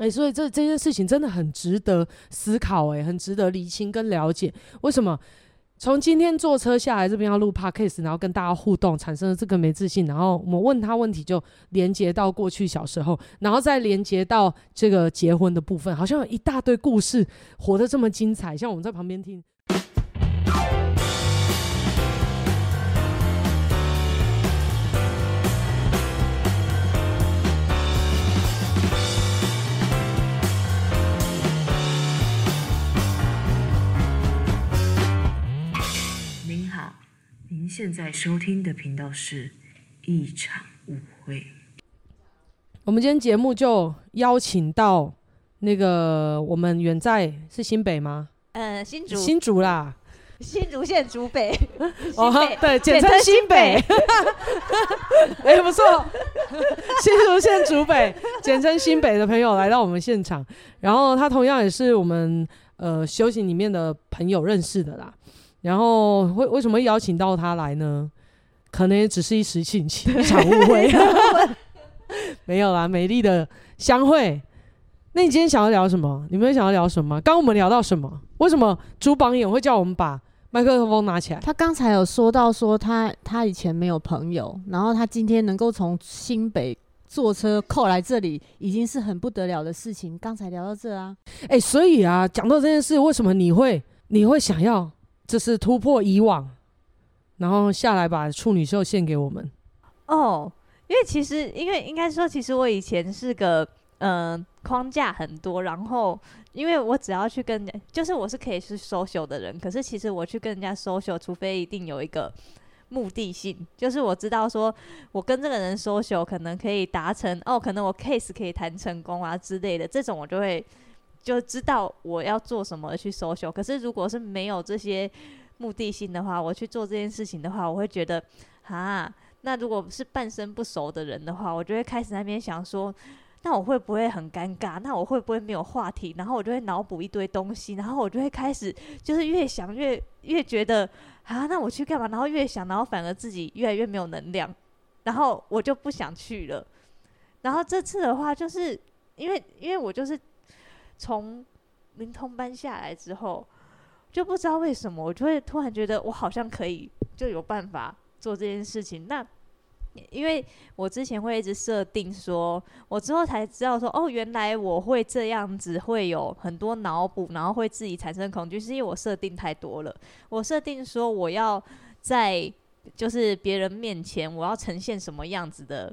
哎、所以这这件事情真的很值得思考、欸，哎，很值得理清跟了解。为什么从今天坐车下来这边要录 podcast，然后跟大家互动，产生了这个没自信，然后我们问他问题，就连接到过去小时候，然后再连接到这个结婚的部分，好像有一大堆故事，活得这么精彩，像我们在旁边听。现在收听的频道是《一场误会》。我们今天节目就邀请到那个我们远在是新北吗？呃，新竹，新竹啦，新竹县竹北。哦，对，简称新北。哎、欸，不错，新竹县竹北，简称新北的朋友来到我们现场，然后他同样也是我们呃修行里面的朋友认识的啦。然后为为什么邀请到他来呢？可能也只是一时兴起，一场误会。没有啦，美丽的相会。那你今天想要聊什么？你们想要聊什么？刚刚我们聊到什么？为什么朱榜眼会叫我们把麦克风拿起来？他刚才有说到说他他以前没有朋友，然后他今天能够从新北坐车扣来这里，已经是很不得了的事情。刚才聊到这啊，哎、欸，所以啊，讲到这件事，为什么你会你会想要？这是突破以往，然后下来把处女秀献给我们。哦，因为其实，因为应该说，其实我以前是个嗯、框架很多，然后因为我只要去跟，就是我是可以去 social 的人，可是其实我去跟人家 social，除非一定有一个目的性，就是我知道说我跟这个人 social 可能可以达成哦，可能我 case 可以谈成功啊之类的，这种我就会。就知道我要做什么去 social，可是如果是没有这些目的性的话，我去做这件事情的话，我会觉得啊，那如果是半生不熟的人的话，我就会开始那边想说，那我会不会很尴尬？那我会不会没有话题？然后我就会脑补一堆东西，然后我就会开始就是越想越越觉得啊，那我去干嘛？然后越想，然后反而自己越来越没有能量，然后我就不想去了。然后这次的话，就是因为因为我就是。从灵通班下来之后，就不知道为什么，我就会突然觉得我好像可以就有办法做这件事情。那因为我之前会一直设定说，我之后才知道说，哦，原来我会这样子，会有很多脑补，然后会自己产生恐惧，是因为我设定太多了。我设定说，我要在就是别人面前，我要呈现什么样子的，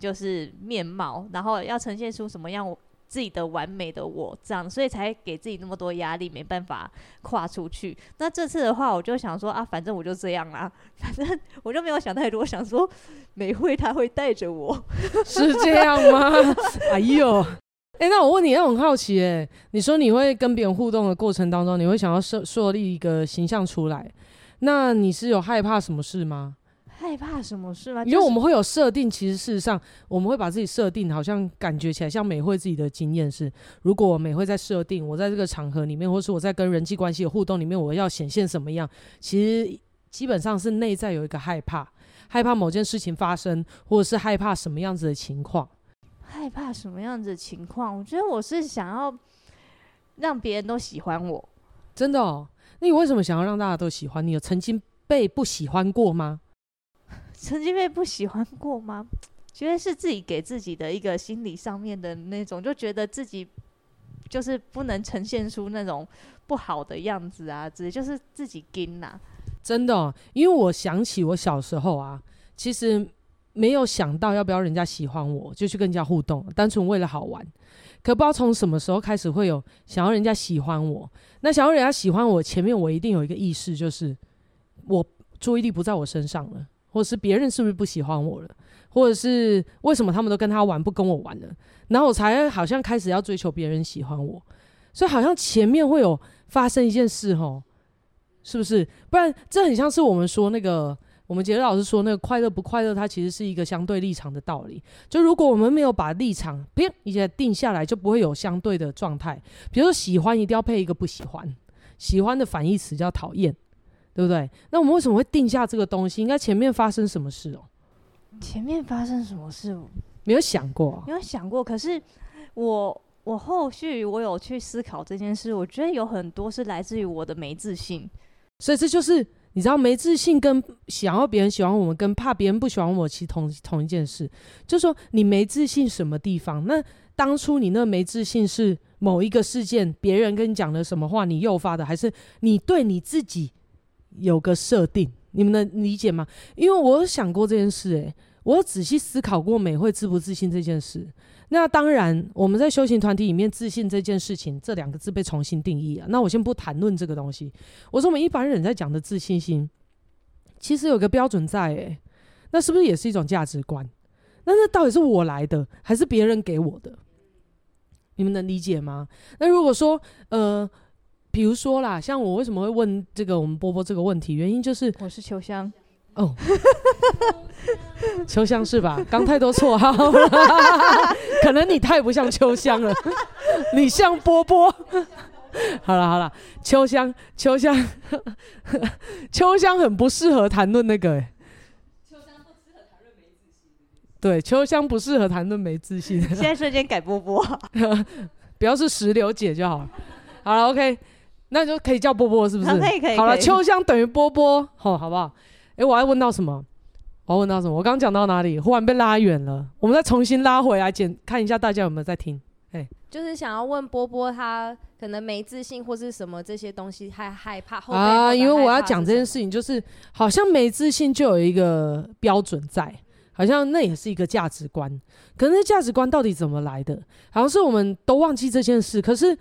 就是面貌，然后要呈现出什么样。自己的完美的我这样，所以才给自己那么多压力，没办法跨出去。那这次的话，我就想说啊，反正我就这样啦，反正我就没有想太多，想说美惠她会带着我，是这样吗？哎呦，哎、欸，那我问你，我很好奇、欸，哎，你说你会跟别人互动的过程当中，你会想要设树立一个形象出来，那你是有害怕什么事吗？害怕什么事吗？因为我们会有设定，其实事实上我们会把自己设定，好像感觉起来像美惠自己的经验是，如果美惠在设定，我在这个场合里面，或是我在跟人际关系的互动里面，我要显现什么样，其实基本上是内在有一个害怕，害怕某件事情发生，或者是害怕什么样子的情况。害怕什么样子的情况？我觉得我是想要让别人都喜欢我。真的哦？那你为什么想要让大家都喜欢你？有曾经被不喜欢过吗？曾经被不喜欢过吗？觉得是自己给自己的一个心理上面的那种，就觉得自己就是不能呈现出那种不好的样子啊，直接就是自己跟呐。真的，因为我想起我小时候啊，其实没有想到要不要人家喜欢我，就去跟人家互动，单纯为了好玩。可不知道从什么时候开始会有想要人家喜欢我。那想要人家喜欢我，前面我一定有一个意识，就是我注意力不在我身上了。或是别人是不是不喜欢我了，或者是为什么他们都跟他玩不跟我玩了，然后我才好像开始要追求别人喜欢我，所以好像前面会有发生一件事吼，是不是？不然这很像是我们说那个，我们杰德老师说那个快乐不快乐，它其实是一个相对立场的道理。就如果我们没有把立场啪一下定下来，就不会有相对的状态。比如说喜欢一定要配一个不喜欢，喜欢的反义词叫讨厌。对不对？那我们为什么会定下这个东西？应该前面发生什么事哦？前面发生什么事？没有想过，没有想过。可是我我后续我有去思考这件事，我觉得有很多是来自于我的没自信，所以这就是你知道没自信跟想要别人喜欢我们，跟怕别人不喜欢我，其实同同一件事，就是说你没自信什么地方？那当初你那没自信是某一个事件，别人跟你讲了什么话，你诱发的，还是你对你自己有个设定？你们能理解吗？因为我有想过这件事，欸，诶，我有仔细思考过美会自不自信这件事。那当然，我们在修行团体里面，自信这件事情，这两个字被重新定义了。那我先不谈论这个东西。我说我们一般人在讲的自信心，其实有个标准在，诶，那是不是也是一种价值观？那那到底是我来的，还是别人给我的？你们能理解吗？那如果说，呃，比如说啦，像我为什么会问这个我们波波这个问题，原因就是我是秋香。哦，秋香是吧？刚太多绰号了，可能你太不像秋香了，你像波波。好了好了，秋香秋香 秋香很不适合谈论那个、欸。秋香不适合谈论没自信。对，秋香不适合谈论没自信。现在瞬间改波波，不要是石榴姐就好了。好了，OK，那就可以叫波波是不是？可以可以。好了，秋香等于波波，好，好不好？哎、欸，我还问到什么？我要问到什么？我刚刚讲到哪里？忽然被拉远了，我们再重新拉回来，检看一下大家有没有在听。哎、欸，就是想要问波波，他可能没自信或是什么这些东西，害害怕后啊？因为我要讲这件事情，就是好像没自信就有一个标准在，好像那也是一个价值观。可是价值观到底怎么来的？好像是我们都忘记这件事。可是。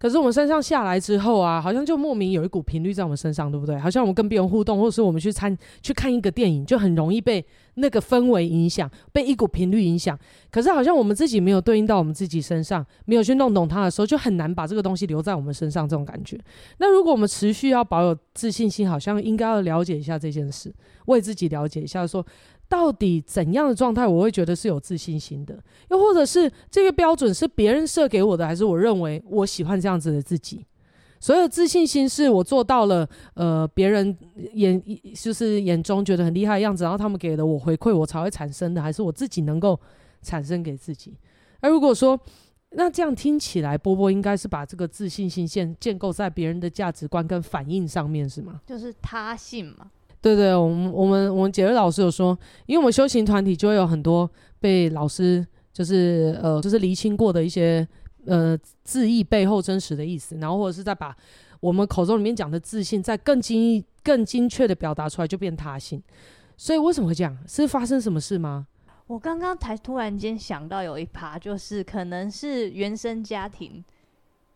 可是我们身上下来之后啊，好像就莫名有一股频率在我们身上，对不对？好像我们跟别人互动，或者是我们去参去看一个电影，就很容易被那个氛围影响，被一股频率影响。可是好像我们自己没有对应到我们自己身上，没有去弄懂它的时候，就很难把这个东西留在我们身上。这种感觉。那如果我们持续要保有自信心，好像应该要了解一下这件事，为自己了解一下说。到底怎样的状态我会觉得是有自信心的？又或者是这个标准是别人设给我的，还是我认为我喜欢这样子的自己？所有自信心是我做到了，呃，别人眼就是眼中觉得很厉害的样子，然后他们给了我回馈，我才会产生的，还是我自己能够产生给自己？而如果说那这样听起来，波波应该是把这个自信心建建构在别人的价值观跟反应上面，是吗？就是他信嘛。对对，我们我们我们杰瑞老师有说，因为我们修行团体就会有很多被老师就是呃就是厘清过的一些呃字义背后真实的意思，然后或者是再把我们口中里面讲的自信再更精更精确的表达出来，就变他性。所以为什么会这样？是发生什么事吗？我刚刚才突然间想到有一趴，就是可能是原生家庭。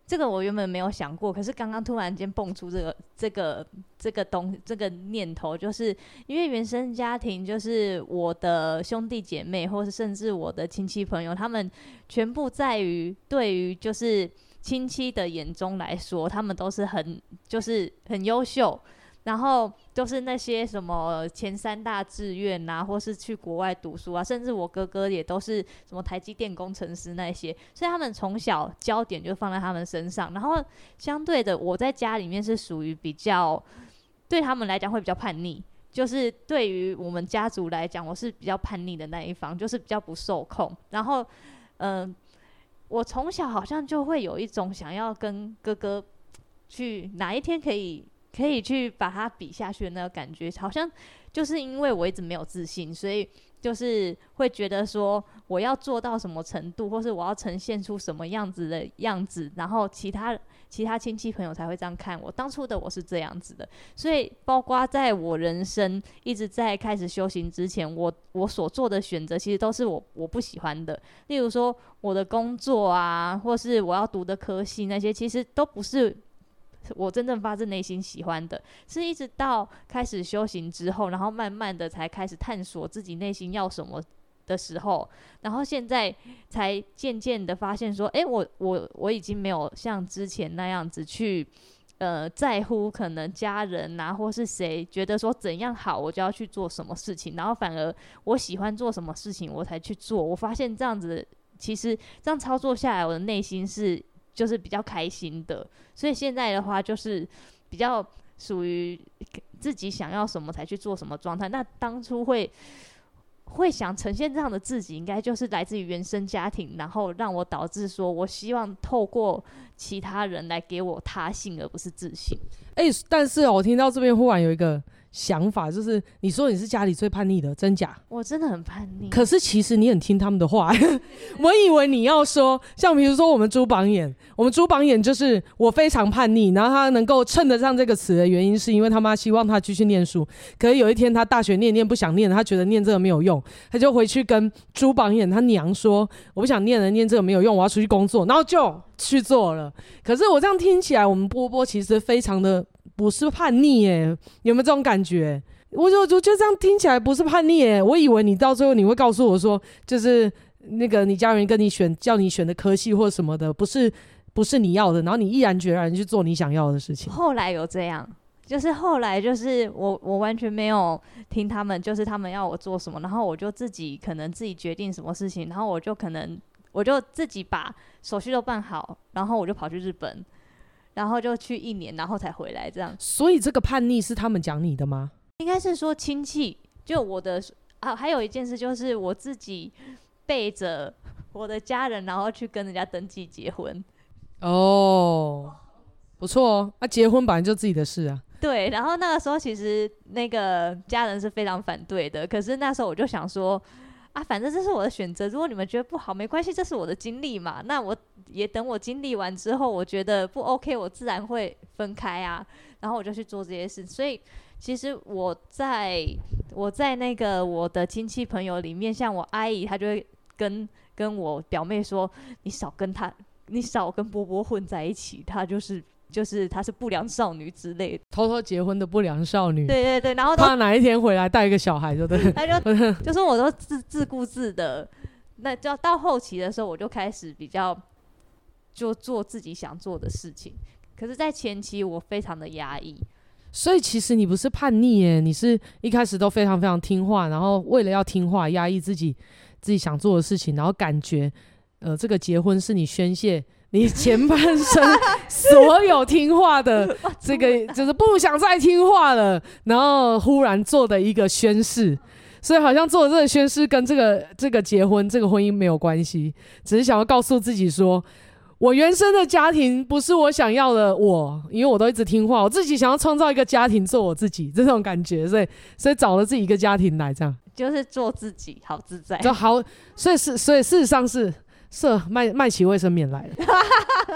这个我原本没有想过，可是刚刚突然间蹦出这个这个这个东这个念头，就是因为原生家庭，就是我的兄弟姐妹，或是甚至我的亲戚朋友，他们全部在于对于就是亲戚的眼中来说，他们都是很就是很优秀。然后就是那些什么前三大志愿啊，或是去国外读书啊，甚至我哥哥也都是什么台积电工程师那些，所以他们从小焦点就放在他们身上。然后相对的，我在家里面是属于比较对他们来讲会比较叛逆，就是对于我们家族来讲，我是比较叛逆的那一方，就是比较不受控。然后，嗯、我从小好像就会有一种想要跟哥哥去哪一天可以。可以去把它比下去的那个感觉，好像就是因为我一直没有自信，所以就是会觉得说我要做到什么程度，或是我要呈现出什么样子的样子，然后其他其他亲戚朋友才会这样看我。当初的我是这样子的，所以包括在我人生一直在开始修行之前，我我所做的选择其实都是我我不喜欢的，例如说我的工作啊，或是我要读的科系那些，其实都不是。我真正发自内心喜欢的，是一直到开始修行之后，然后慢慢的才开始探索自己内心要什么的时候，然后现在才渐渐的发现说，诶，我我我已经没有像之前那样子去，呃，在乎可能家人啊，或是谁觉得说怎样好，我就要去做什么事情，然后反而我喜欢做什么事情，我才去做。我发现这样子，其实这样操作下来，我的内心是。就是比较开心的，所以现在的话就是比较属于自己想要什么才去做什么状态。那当初会会想呈现这样的自己，应该就是来自于原生家庭，然后让我导致说我希望透过其他人来给我他信，而不是自信。哎、欸，但是我听到这边忽然有一个。想法就是，你说你是家里最叛逆的，真假？我真的很叛逆。可是其实你很听他们的话。我以为你要说，像比如说我们朱榜眼，我们朱榜眼就是我非常叛逆，然后他能够称得上这个词的原因，是因为他妈希望他继续念书。可是有一天他大学念念不想念，他觉得念这个没有用，他就回去跟朱榜眼他娘说：“我不想念了，念这个没有用，我要出去工作。”然后就去做了。可是我这样听起来，我们波波其实非常的。不是叛逆耶，有没有这种感觉？我就我就这样听起来不是叛逆耶。我以为你到最后你会告诉我说，就是那个你家人跟你选叫你选的科系或什么的，不是不是你要的，然后你毅然决然去做你想要的事情。后来有这样，就是后来就是我我完全没有听他们，就是他们要我做什么，然后我就自己可能自己决定什么事情，然后我就可能我就自己把手续都办好，然后我就跑去日本。然后就去一年，然后才回来这样。所以这个叛逆是他们讲你的吗？应该是说亲戚，就我的啊。还有一件事就是我自己背着我的家人，然后去跟人家登记结婚。哦，不错哦。那、啊、结婚本来就自己的事啊。对。然后那个时候其实那个家人是非常反对的，可是那时候我就想说。啊，反正这是我的选择。如果你们觉得不好，没关系，这是我的经历嘛。那我也等我经历完之后，我觉得不 OK，我自然会分开啊。然后我就去做这些事。所以其实我在我在那个我的亲戚朋友里面，像我阿姨，她就会跟跟我表妹说：“你少跟她，你少跟波波混在一起，她就是。”就是她是不良少女之类的，偷偷结婚的不良少女。对对对，然后怕哪一天回来带一个小孩，就对。他就 就说我都自自顾自的，那就到后期的时候，我就开始比较就做自己想做的事情。可是，在前期我非常的压抑。所以其实你不是叛逆耶，你是一开始都非常非常听话，然后为了要听话，压抑自己自己想做的事情，然后感觉呃这个结婚是你宣泄。你前半生 所有听话的 这个，就是不想再听话了，然后忽然做的一个宣誓，所以好像做的这个宣誓跟这个这个结婚这个婚姻没有关系，只是想要告诉自己说，我原生的家庭不是我想要的我，因为我都一直听话，我自己想要创造一个家庭做我自己这种感觉，所以所以找了自己一个家庭来这样，就是做自己好自在，就好，所以是所以事实上是。是麦麦琪卫生棉来了，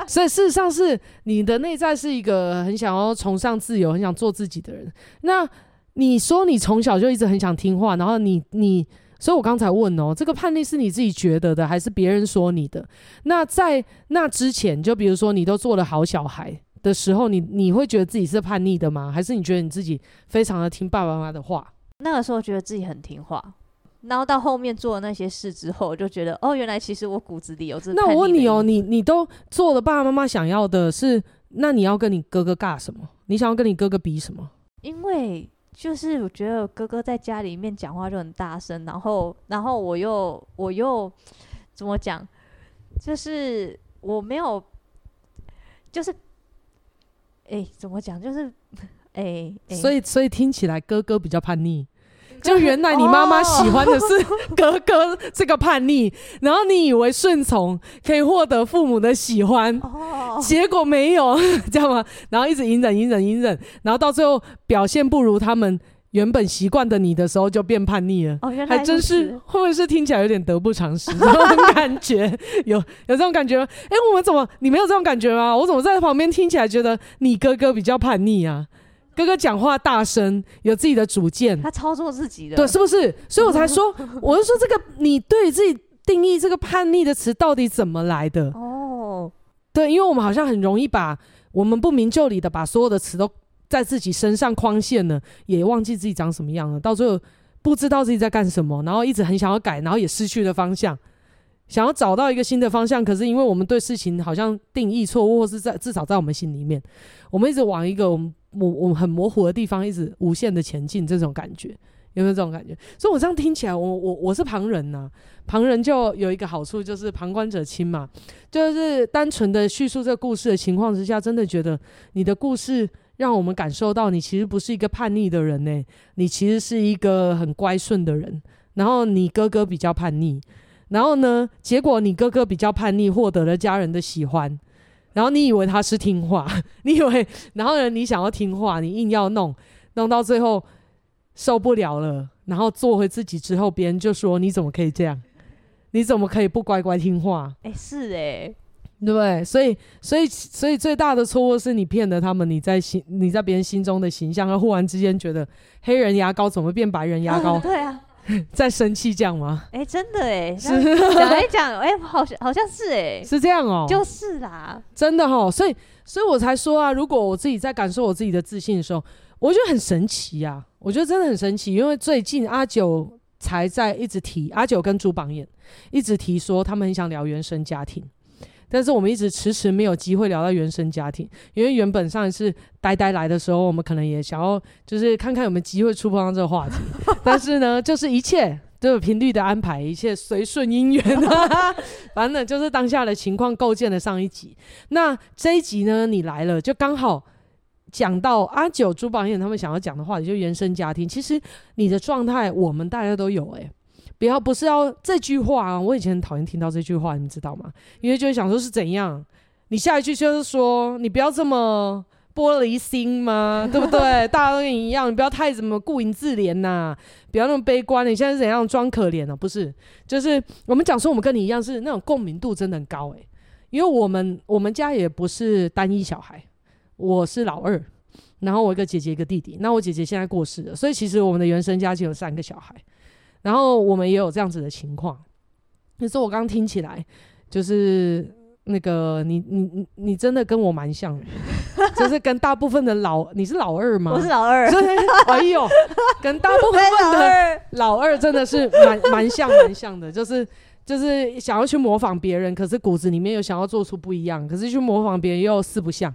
所以事实上是你的内在是一个很想要崇尚自由、很想做自己的人。那你说你从小就一直很想听话，然后你你，所以我刚才问哦，这个叛逆是你自己觉得的，还是别人说你的？那在那之前，就比如说你都做了好小孩的时候，你你会觉得自己是叛逆的吗？还是你觉得你自己非常的听爸爸妈妈的话？那个时候觉得自己很听话。然后到后面做了那些事之后，我就觉得哦，原来其实我骨子里有这。那我问你哦，你你都做了爸爸妈妈想要的是，那你要跟你哥哥尬什么？你想要跟你哥哥比什么？因为就是我觉得哥哥在家里面讲话就很大声，然后然后我又我又怎么讲？就是我没有，就是哎，怎么讲？就是哎，所以所以听起来哥哥比较叛逆。就原来你妈妈喜欢的是 哥哥这个叛逆，然后你以为顺从可以获得父母的喜欢，结果没有，知道吗？然后一直隐忍、隐忍、隐忍，然后到最后表现不如他们原本习惯的你的时候，就变叛逆了。还真是，会不会是听起来有点得不偿失？这种感觉 有有这种感觉吗？哎，我们怎么你没有这种感觉吗？我怎么在旁边听起来觉得你哥哥比较叛逆啊？哥哥讲话大声，有自己的主见，他操作自己的，对，是不是？所以我才说，我就说这个，你对自己定义这个叛逆的词到底怎么来的？哦，对，因为我们好像很容易把我们不明就里的把所有的词都在自己身上框线了，也忘记自己长什么样了，到最后不知道自己在干什么，然后一直很想要改，然后也失去了方向。想要找到一个新的方向，可是因为我们对事情好像定义错误，或是在至少在我们心里面，我们一直往一个我们我我们很模糊的地方，一直无限的前进，这种感觉有没有这种感觉？所以我这样听起来，我我我是旁人呐、旁人就有一个好处，就是旁观者清嘛，就是单纯的叙述这个故事的情况之下，真的觉得你的故事让我们感受到，你其实不是一个叛逆的人呢、你其实是一个很乖顺的人。然后你哥哥比较叛逆，然后呢，结果你哥哥比较叛逆，获得了家人的喜欢，然后你以为他是听话，你以为，然后呢，你想要听话，你硬要弄，弄到最后受不了了，然后做回自己之后，别人就说你怎么可以这样？你怎么可以不乖乖听话？哎、欸，是哎、欸。对不对？所以，所以，所以最大的错误是你骗了他们，你在心，你在别人心中的形象，而忽然之间觉得黑人牙膏怎么变白人牙膏？啊 对啊，在生气这样吗？哎，真的哎，是讲来讲，哎，好像好像是哎，是这样哦，就是啦，真的哈。所以，所以我才说啊，如果我自己在感受我自己的自信的时候，我觉得很神奇啊，我觉得真的很神奇，因为最近阿九才在一直提，阿九跟朱榜眼一直提说，他们很想聊原生家庭。但是我们一直迟迟没有机会聊到原生家庭，因为原本上一次呆呆来的时候，我们可能也想要就是看看有没有机会触碰到这个话题。但是呢，就是一切都有频率的安排，一切随顺因缘，反正就是当下的情况构建了上一集。那这一集呢，你来了就刚好讲到阿九、朱榜眼他们想要讲的话题，就原生家庭。其实你的状态，我们大家都有哎、欸。不要，不是要这句话啊！我以前很讨厌听到这句话，你知道吗？因为就会想说是怎样？你下一句就是说，你不要这么玻璃心吗？对不对？大家都跟你一样，你不要太怎么顾影自怜呐、不要那么悲观。你现在是怎样装可怜呢、啊？不是，就是我们讲说我们跟你一样是那种共鸣度真的很高诶、因为我们我们家也不是单一小孩，我是老二，然后我一个姐姐一个弟弟。那我姐姐现在过世了，所以其实我们的原生家庭有三个小孩。然后我们也有这样子的情况，可是我刚刚听起来，就是那个你你你你真的跟我蛮像的，就是跟大部分的老你是老二吗？我是老二，哎呦，跟大部分的老二真的是蛮蛮像蛮像的，就是就是想要去模仿别人，可是骨子里面又想要做出不一样，可是去模仿别人又四不像。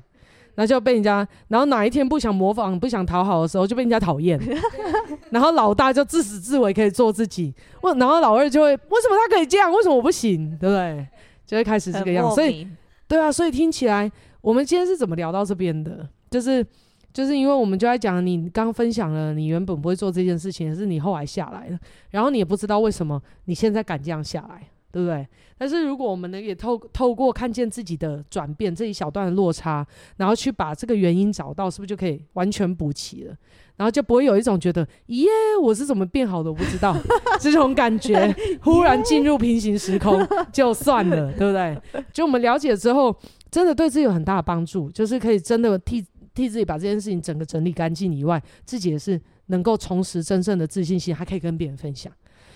那就被人家，然后哪一天不想模仿、不想讨好的时候，就被人家讨厌。然后老大就自始至尾可以做自己，我，然后老二就会，为什么他可以这样，为什么我不行，对不对？就会开始这个样子。所以，对啊，所以听起来，我们今天是怎么聊到这边的？就是，就是因为我们就在讲，你刚分享了，你原本不会做这件事情，是你后来下来了，然后你也不知道为什么你现在敢这样下来。对不对？但是如果我们能也透透过看见自己的转变，这一小段的落差，然后去把这个原因找到，是不是就可以完全补齐了？然后就不会有一种觉得，耶，我是怎么变好的，我不知道 这种感觉，忽然进入平行时空 就算了，对不对？就我们了解之后，真的对自己有很大的帮助，就是可以真的替替自己把这件事情整个整理干净以外，自己也是能够重拾真正的自信心，还可以跟别人分享。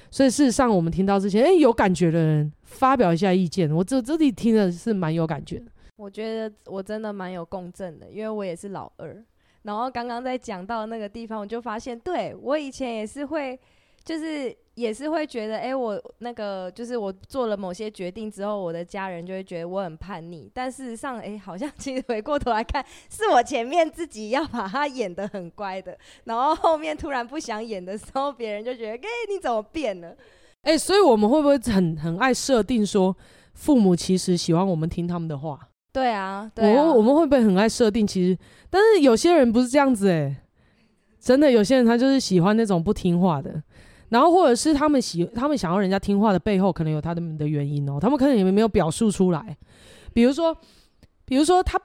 所以事实上，我们听到这些，哎，有感觉的人发表一下意见。我这这里听的是蛮有感觉的。我觉得我真的蛮有共振的，因为我也是老二。然后刚刚在讲到那个地方，我就发现，对，我以前也是会。就是也是会觉得，哎、欸，我那个就是我做了某些决定之后，我的家人就会觉得我很叛逆。但事实上，哎、欸，好像其实回过头来看，是我前面自己要把他演得很乖的，然后后面突然不想演的时候，别人就觉得，哎、欸，你怎么变了？哎、欸，所以我们会不会很很爱设定说，父母其实喜欢我们听他们的话？对啊，对啊，我我们会不会很爱设定？其实，但是有些人不是这样子、欸，哎，真的有些人他就是喜欢那种不听话的。然后，或者是他们喜，他们想要人家听话的背后，可能有他们的原因哦。他们可能也没有表述出来。比如说，比如说他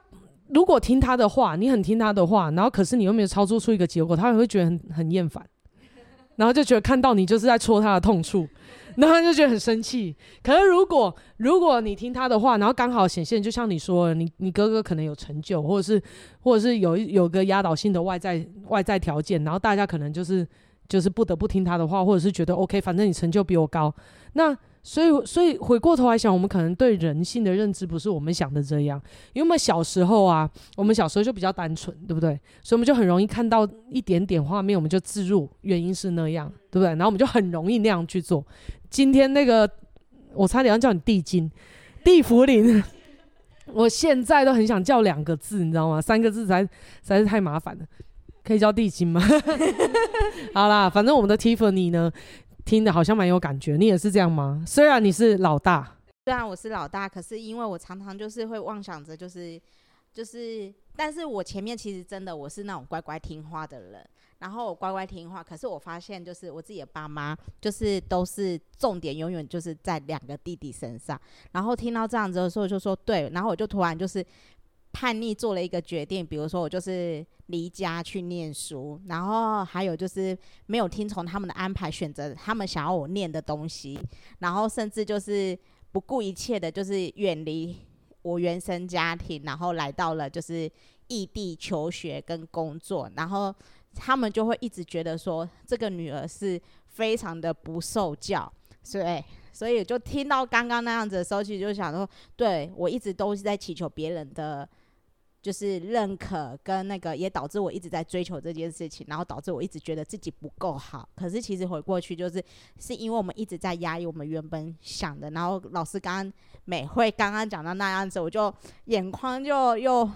如果听他的话，你很听他的话，然后可是你又没有操作出一个结果，他也会觉得很很厌烦，然后就觉得看到你就是在戳他的痛处，然后他就觉得很生气。可是如果如果你听他的话，然后刚好显现，就像你说，你你哥哥可能有成就，或者是或者是有有个压倒性的外在外在条件，然后大家可能就是。就是不得不听他的话，或者是觉得 OK，反正你成就比我高。那所以，所以回过头来想，我们可能对人性的认知不是我们想的这样。因为我们小时候啊，我们小时候就比较单纯，对不对？所以我们就很容易看到一点点画面，我们就自入原因是那样，对不对？然后我们就很容易那样去做。今天那个，我差点要叫你地精、地茯苓，我现在都很想叫两个字，你知道吗？三个字才实在是太麻烦了。可以叫地精吗？好啦，反正我们的 Tiffany 呢，听的好像蛮有感觉。你也是这样吗？虽然你是老大，虽然我是老大，可是因为我常常就是会妄想着，就是就是，但是我前面其实真的我是那种乖乖听话的人。然后我乖乖听话。可是我发现，就是我自己的爸妈，就是都是重点永远就是在两个弟弟身上。然后听到这样子的时候，就说对。然后我就突然就是叛逆做了一个决定，比如说我就是离家去念书，然后还有就是没有听从他们的安排，选择他们想要我念的东西，然后甚至就是不顾一切的，就是远离我原生家庭，然后来到了就是异地求学跟工作，然后他们就会一直觉得说这个女儿是非常的不受教，所以所以就听到刚刚那样子的时候，其实就想说，对，我一直都是在祈求别人的。就是认可跟那个，也导致我一直在追求这件事情，然后导致我一直觉得自己不够好。可是其实回过去，就是是因为我们一直在压抑我们原本想的。然后老师刚刚美慧刚刚讲到那样子，我就眼眶就又。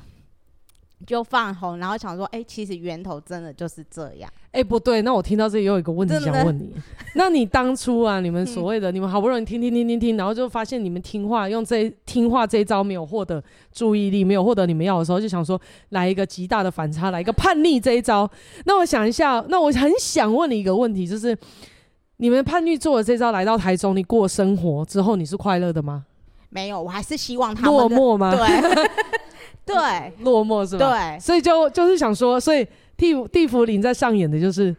就放红，然后想说，哎、欸，其实源头真的就是这样。哎、欸，不对，那我听到这里又有一个问题想问你。那你当初啊，你们所谓的、嗯、你们好不容易听听听听听，然后就发现你们听话，用这听话这一招没有获得注意力，没有获得你们要的时候，就想说来一个极大的反差，来一个叛逆这一招。那我想一下，那我很想问你一个问题，就是你们叛逆做了这招，来到台中，你过生活之后，你是快乐的吗？没有，我还是希望他们落寞吗？对。对，落寞是吧？对，所以就就是想说，所以地地缚灵在上演的就是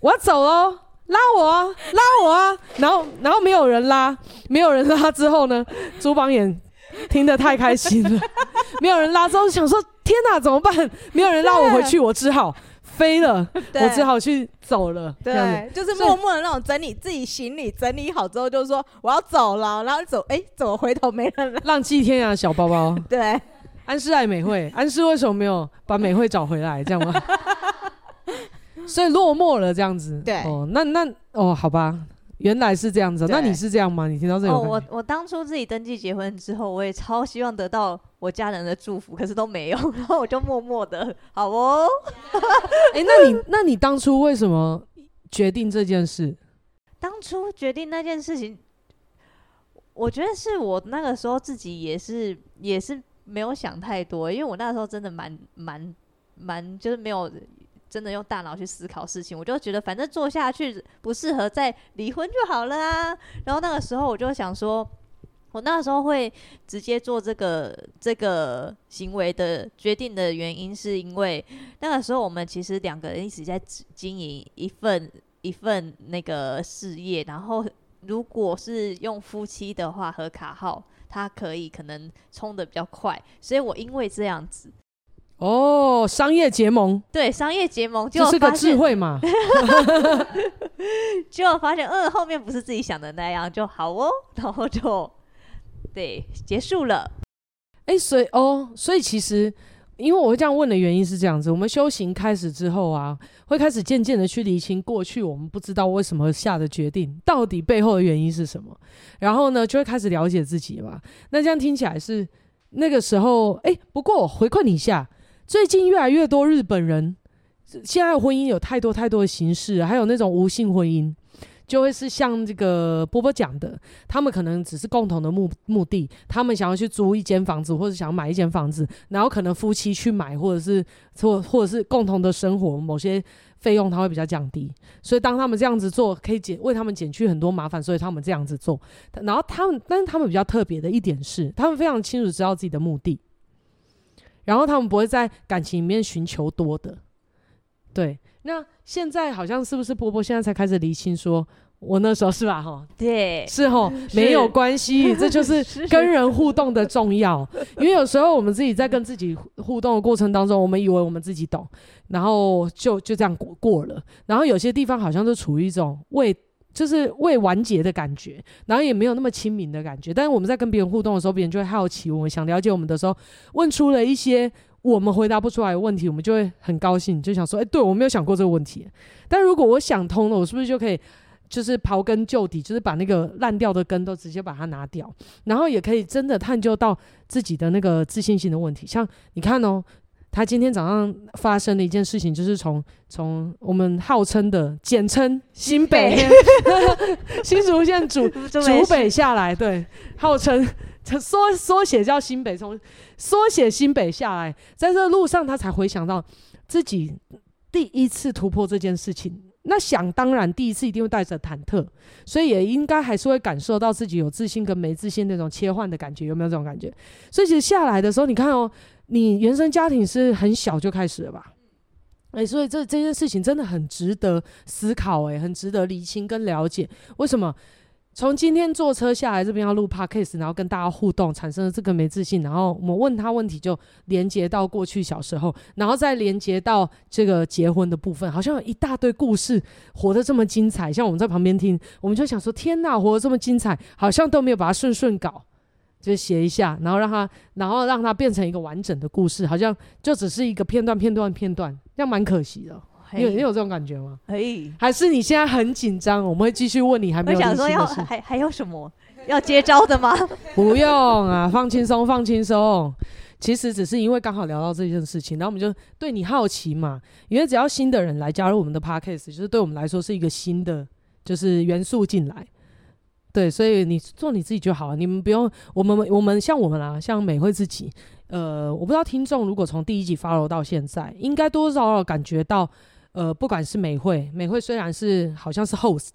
我要走喽，拉我啊，拉我啊，然后然后没有人拉，没有人拉之后呢，朱榜眼听得太开心了，没有人拉之后想说天哪，怎么办？没有人拉我回去，我只好飞了，我只好去走了。对，就是默默的那种整理自己行李，整理好之后就是说我要走了，然后走，哎，怎么回头没人拉？浪迹天涯小包包，对。安室爱美惠，安室为什么没有把美惠找回来？这样吗？所以落寞了，这样子。对，哦，那那哦，好吧，原来是这样子。那你是这样吗？你听到这个？哦，我我当初自己登记结婚之后，我也超希望得到我家人的祝福，可是都没有，然后我就默默的，好哦。哎、欸，那你那你当初为什么决定这件事？当初决定那件事情，我觉得是我那个时候自己也是也是。没有想太多，因为我那时候真的蛮蛮蛮，就是没有真的用大脑去思考事情，我就觉得反正做下去不适合再离婚就好了啊。然后那个时候我就想说，我那时候会直接做这个这个行为的决定的原因，是因为那个时候我们其实两个人一直在经营一份一份那个事业，然后如果是用夫妻的话和卡号。他可以可能冲的比较快，所以我因为这样子，哦，商业结盟，对，商业结盟就是个智慧嘛，就发现，嗯，后面不是自己想的那样，就好哦，然后就对结束了。哎、欸，所以哦，所以其实。因为我会这样问的原因是这样子：我们修行开始之后啊，会开始渐渐的去理清过去我们不知道为什么下的决定，到底背后的原因是什么。然后呢，就会开始了解自己嘛。那这样听起来是那个时候，哎，不过回馈你一下，最近越来越多日本人，现在婚姻有太多太多的形式，还有那种无性婚姻。就会是像这个波波讲的，他们可能只是共同的目目的，他们想要去租一间房子，或者想要买一间房子，然后可能夫妻去买，或者是或或者是共同的生活，某些费用他会比较降低。所以当他们这样子做，可以减为他们减去很多麻烦，所以他们这样子做。然后他们，但是他们比较特别的一点是，他们非常清楚知道自己的目的，然后他们不会在感情里面寻求多的。对，那现在好像是不是波波现在才开始厘清说？我那时候是吧？哈，对，是哈，没有关系，这就是跟人互动的重要。因为有时候我们自己在跟自己互动的过程当中，我们以为我们自己懂，然后就就这样过过了。然后有些地方好像就处于一种未就是未完结的感觉，然后也没有那么亲民的感觉。但是我们在跟别人互动的时候，别人就会好奇，我们想了解我们的时候，问出了一些我们回答不出来的问题，我们就会很高兴，就想说：哎，对，我没有想过这个问题。但如果我想通了，我是不是就可以？就是刨根究底，就是把那个烂掉的根都直接把它拿掉，然后也可以真的探究到自己的那个自信心的问题。像你看哦，他今天早上发生的一件事情，就是从从我们号称的简称新北新 竹县主 竹北下来，对，号称缩缩写叫新北，从缩写新北下来，在这路上他才回想到自己。第一次突破这件事情。那想当然，第一次一定会带着忐忑，所以也应该还是会感受到自己有自信跟没自信那种切换的感觉，有没有这种感觉？所以其实下来的时候，你看哦，你原生家庭是很小就开始了吧？诶、欸，所以这这件事情真的很值得思考，诶，很值得厘清跟了解，为什么？从今天坐车下来这边要录 podcast，然后跟大家互动，产生了这个没自信，然后我们问他问题，就连接到过去小时候，然后再连接到这个结婚的部分，好像有一大堆故事，活得这么精彩。像我们在旁边听，我们就想说：天哪，活得这么精彩，好像都没有把它顺顺搞，就写一下，然后让它，然后让它变成一个完整的故事，好像就只是一个片段、片段、片段，这样蛮可惜的。你有你有这种感觉吗？可以，还是你现在很紧张？我们会继续问你，还没有。我想说要还还有什么要接招的吗？不用啊，放轻松，放轻松。其实只是因为刚好聊到这件事情，然后我们就对你好奇嘛。因为只要新的人来加入我们的 podcast，就是对我们来说是一个新的就是元素进来。对，所以你做你自己就好了。你们不用，我们我们像我们啊，像美惠自己。呃，我不知道听众如果从第一集 follow 到现在，应该多多少少感觉到。呃，不管是美惠，美惠虽然是好像是 host，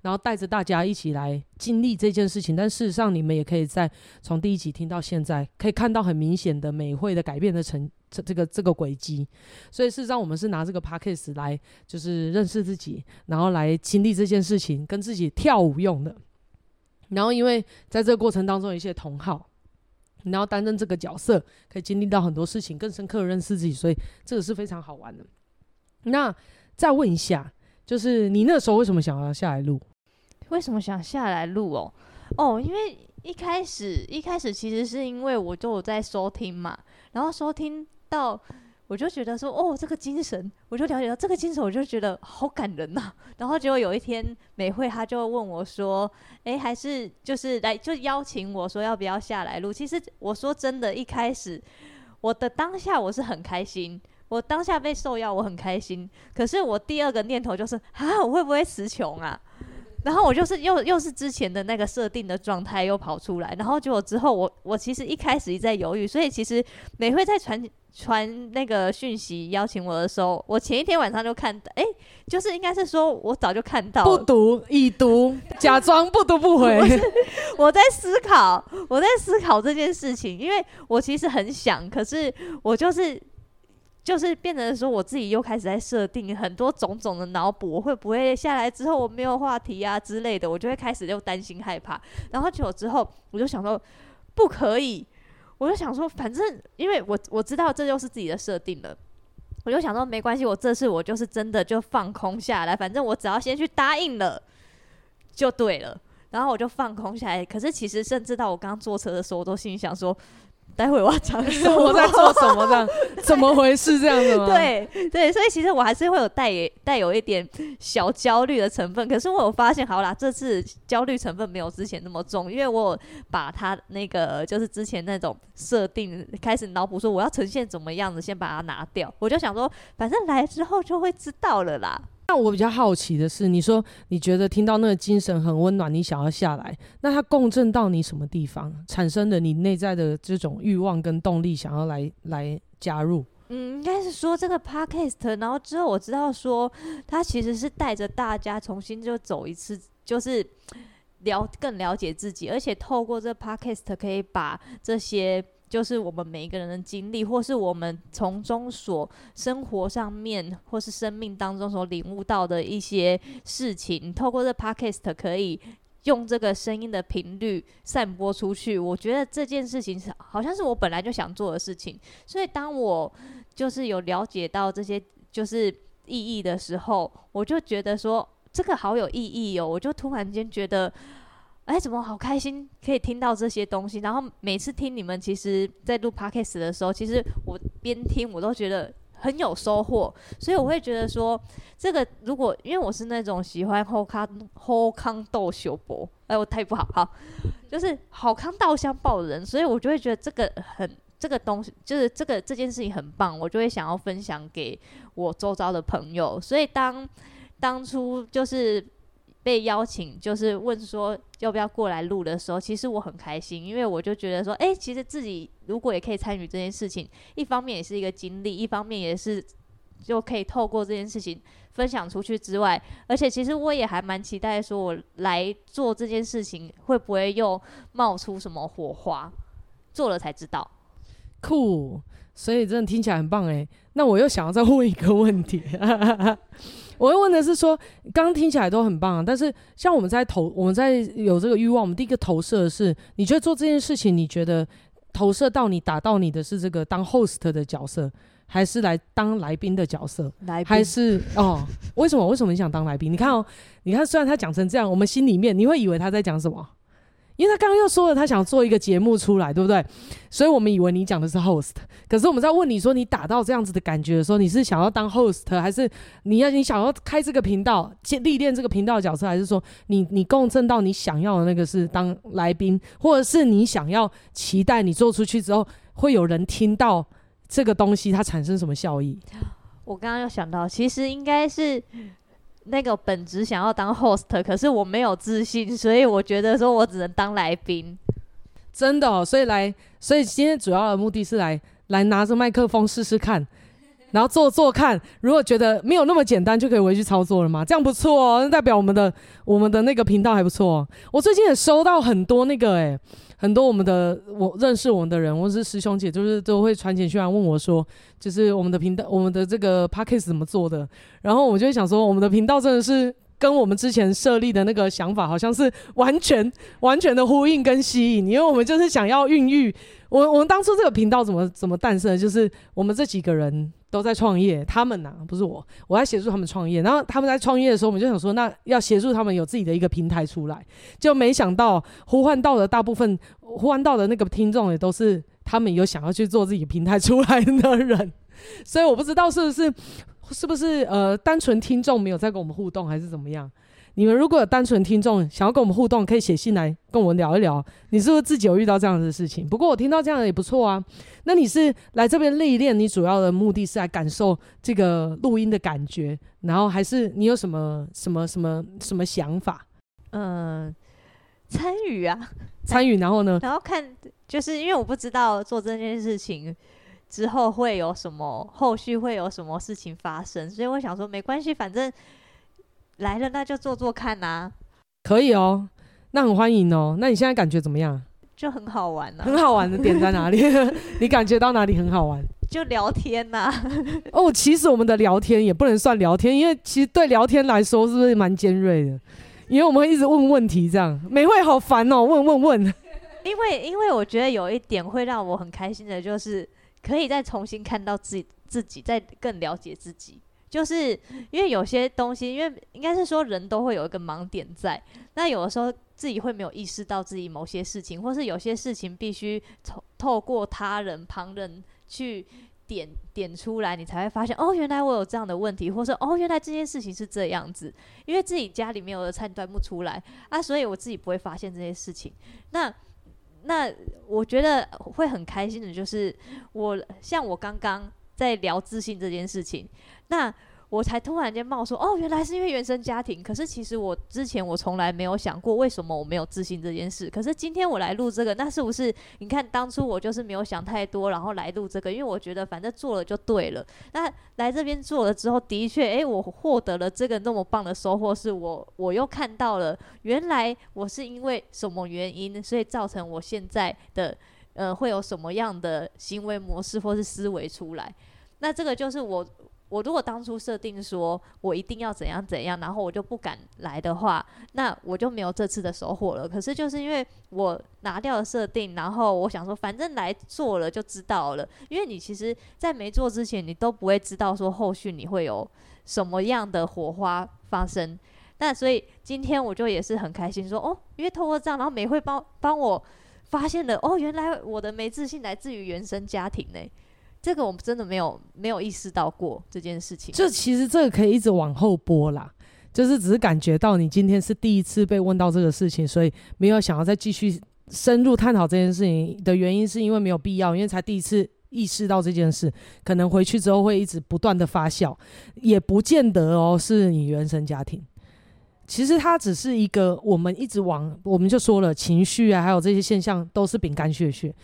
然后带着大家一起来经历这件事情，但事实上你们也可以在从第一集听到现在，可以看到很明显的美惠的改变的成这个这个轨迹。所以事实上，我们是拿这个 podcast 来就是认识自己，然后来经历这件事情，跟自己跳舞用的。然后因为在这个过程当中，一些同好，然后担任这个角色，可以经历到很多事情，更深刻的认识自己，所以这个是非常好玩的。那再问一下，就是你那时候为什么想要下来录？为什么想下来录哦？哦，因为一开始一开始其实是因为我就有在收听嘛，然后收听到我就觉得说，哦，这个精神，我就了解到这个精神，我就觉得好感人呐。然后结果有一天美惠他就问我说，诶，还是就是来就邀请我说要不要下来录？其实我说真的，一开始我的当下我是很开心。我当下被受邀，我很开心。可是我第二个念头就是啊，我会不会词穷啊？然后我就是又又是之前的那个设定的状态又跑出来。然后结果之后我，我我其实一开始一直在犹豫。所以其实美惠在传传那个讯息邀请我的时候，我前一天晚上就看到，哎，就是应该是说我早就看到了，不读已读，假装不读不回。我，我在思考，我在思考这件事情，因为我其实很想，可是我就是。就是变成说，我自己又开始在设定很多种种的脑补，我会不会下来之后我没有话题啊之类的，我就会开始又担心害怕。然后久了之后，我就想说不可以，我就想说，反正因为我我知道这就是自己的设定了，我就想说没关系，我这次我就是真的就放空下来，反正我只要先去答应了就对了。然后我就放空下来。可是其实甚至到我刚刚坐车的时候，我都心里想说。待会我要讲什么？我在做什么？这样怎么回事？这样子吗？对 对，所以其实我还是会有带带有一点小焦虑的成分。可是我有发现，好啦，这次焦虑成分没有之前那么重，因为我把它那个就是之前那种设定开始脑补说我要呈现怎么样子，先把它拿掉。我就想说，反正来之后就会知道了啦。那我比较好奇的是，你说你觉得听到那个精神很温暖，你想要下来，那它共振到你什么地方，产生的你内在的这种欲望跟动力，想要来来加入？嗯，应该是说这个 podcast，然后之后我知道说，它其实是带着大家重新就走一次，就是了更了解自己，而且透过这 podcast 可以把这些。就是我们每一个人的经历，或是我们从中所生活上面，或是生命当中所领悟到的一些事情，透过这 podcast 可以用这个声音的频率散播出去。我觉得这件事情是好像是我本来就想做的事情，所以当我就是有了解到这些就是意义的时候，我就觉得说这个好有意义哦，我就突然间觉得。哎，怎么好开心可以听到这些东西？然后每次听你们，其实，在录 podcast 的时候，其实我边听我都觉得很有收获。所以我会觉得说，这个如果因为我是那种喜欢好康好康逗相报，哎，我太不好，好，就是好康逗相报的人，所以我就会觉得这个很这个东西，就是这个这件事情很棒，我就会想要分享给我周遭的朋友。所以当当初就是。被邀请就是问说要不要过来录的时候，其实我很开心，因为我就觉得说，哎，其实自己如果也可以参与这件事情，一方面也是一个经历，一方面也是就可以透过这件事情分享出去之外，而且其实我也还蛮期待，说我来做这件事情会不会又冒出什么火花，做了才知道。酷，所以真的听起来很棒哎。那我又想要再问一个问题，我要问的是说，刚刚听起来都很棒，但是像我们在投，我们在有这个欲望，我们第一个投射的是，你觉得做这件事情，你觉得投射到你打到你的是这个当 host 的角色？还是来当来宾的角色，来还是哦？为什么？为什么你想当来宾？你看哦，你看，虽然他讲成这样，我们心里面你会以为他在讲什么？因为他刚刚又说了，他想做一个节目出来，对不对？所以我们以为你讲的是 host。可是我们在问你说，你打到这样子的感觉的时候，你是想要当 host，还是你要你想要开这个频道，历练这个频道的角色，还是说你你共振到你想要的那个是当来宾，或者是你想要期待你做出去之后会有人听到？这个东西它产生什么效益？我刚刚又想到，其实应该是那个本职想要当 host，可是我没有自信，所以我觉得说我只能当来宾。真的哦，所以来，所以今天主要的目的是来来拿着麦克风试试看，然后做做看，如果觉得没有那么简单，就可以回去操作了嘛？这样不错哦，那代表我们的我们的那个频道还不错哦。我最近也收到很多那个诶。很多我们的我认识我们的人，或是师兄姐，就是都会传简讯来问我说，就是我们的频道，我们的这个 podcast 怎么做的？然后我就会想说，我们的频道真的是跟我们之前设立的那个想法，好像是完全完全的呼应跟吸引，因为我们就是想要孕育我我们当初这个频道怎么怎么诞生的，就是我们这几个人。都在创业，他们呐、不是我，我在协助他们创业。然后他们在创业的时候，我们就想说，那要协助他们有自己的一个平台出来。就没想到呼唤到的大部分呼唤到的那个听众，也都是他们有想要去做自己平台出来的人。所以我不知道是不是是不是呃单纯听众没有在跟我们互动，还是怎么样。你们如果有单纯听众想要跟我们互动，可以写信来跟我们聊一聊。你是不是自己有遇到这样的事情？不过我听到这样的也不错啊。那你是来这边历练，你主要的目的是来感受这个录音的感觉，然后还是你有什么什么什么什么想法？嗯，参与啊，参与，然后呢？然后看，就是因为我不知道做这件事情之后会有什么后续会有什么事情发生，所以我想说没关系，反正。来了，那就做做看呐、啊。可以哦，那很欢迎哦。那你现在感觉怎么样？就很好玩呢、啊。很好玩的点在哪里？你感觉到哪里很好玩？就聊天呐、啊。哦，其实我们的聊天也不能算聊天，因为其实对聊天来说是不是蛮尖锐的？因为我们会一直问问题，这样美会好烦哦，问问问。因为因为我觉得有一点会让我很开心的，就是可以再重新看到自己，自己再更了解自己。就是因为有些东西，因为应该是说人都会有一个盲点在，那有的时候自己会没有意识到自己某些事情，或是有些事情必须透透过他人旁人去点点出来，你才会发现哦，原来我有这样的问题，或是哦，原来这件事情是这样子，因为自己家里面有的判断不出来啊，所以我自己不会发现这些事情。那那我觉得会很开心的就是我像我刚刚在聊自信这件事情。那我才突然间冒说，哦，原来是因为原生家庭。可是其实我之前我从来没有想过，为什么我没有自信这件事。可是今天我来录这个，那是不是？你看当初我就是没有想太多，然后来录这个，因为我觉得反正做了就对了。那来这边做了之后，的确，诶，我获得了这个那么棒的收获，是我我又看到了，原来我是因为什么原因，所以造成我现在的呃会有什么样的行为模式或是思维出来。那这个就是我。我如果当初设定说我一定要怎样怎样，然后我就不敢来的话，那我就没有这次的收获了。可是就是因为我拿掉了设定，然后我想说，反正来做了就知道了。因为你其实，在没做之前，你都不会知道说后续你会有什么样的火花发生。那所以今天我就也是很开心说，哦，因为透过这样，然后美会帮帮我发现了，哦，原来我的没自信来自于原生家庭呢。这个我们真的没有没有意识到过这件事情。就其实这个可以一直往后播啦，就是只是感觉到你今天是第一次被问到这个事情，所以没有想要再继续深入探讨这件事情的原因，是因为没有必要，因为才第一次意识到这件事，可能回去之后会一直不断的发酵，也不见得哦是你原生家庭。其实它只是一个我们一直往，我们就说了情绪啊，还有这些现象都是饼干屑屑。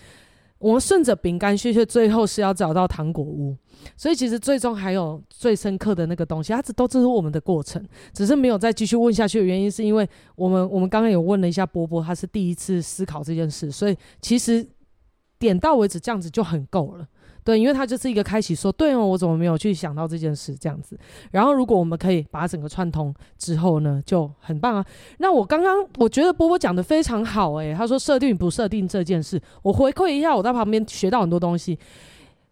我们顺着饼干屑屑，最后是要找到糖果屋。所以其实最终还有最深刻的那个东西，它只都只是我们的过程，只是没有再继续问下去的原因，是因为我们我们刚刚有问了一下波波，他是第一次思考这件事，所以其实点到为止这样子就很够了。对，因为他就是一个开启说，对哦，我怎么没有去想到这件事这样子。然后如果我们可以把整个串通之后呢，就很棒啊。那我刚刚我觉得波波讲的非常好，诶，他说设定不设定这件事，我回馈一下，我在旁边学到很多东西。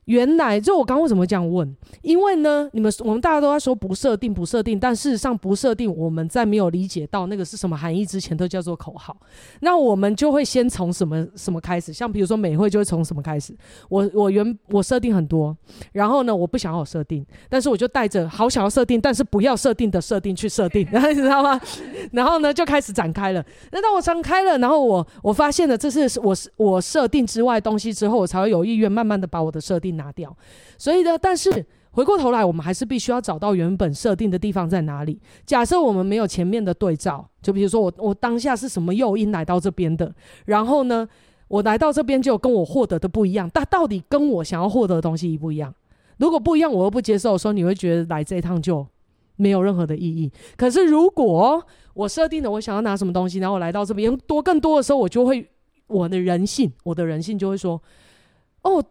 原来就我刚为什么会这样问？因为呢，你们我们大家都在说不设定不设定，但事实上不设定，我们在没有理解到那个是什么含义之前，都叫做口号。那我们就会先从什么什么开始？像比如说美会就会从什么开始？我我原我设定很多，然后呢，我不想要设定，但是我就带着好想要设定，但是不要设定的设定去设定，然 后你知道吗？然后呢，就开始展开了。那当我展开了，然后我我发现了这是我我设定之外东西之后，我才会有意愿慢慢的把我的设定拿掉，所以呢，但是回过头来，我们还是必须要找到原本设定的地方在哪里。假设我们没有前面的对照，就比如说我我当下是什么诱因来到这边的，然后呢，我来到这边就跟我获得的不一样，但到底跟我想要获得的东西一不一样？如果不一样，我又不接受的时候，你会觉得来这一趟就没有任何的意义。可是如果我设定了我想要拿什么东西，然后我来到这边多更多的时候，我就会我的人性，我的人性就会说，哦。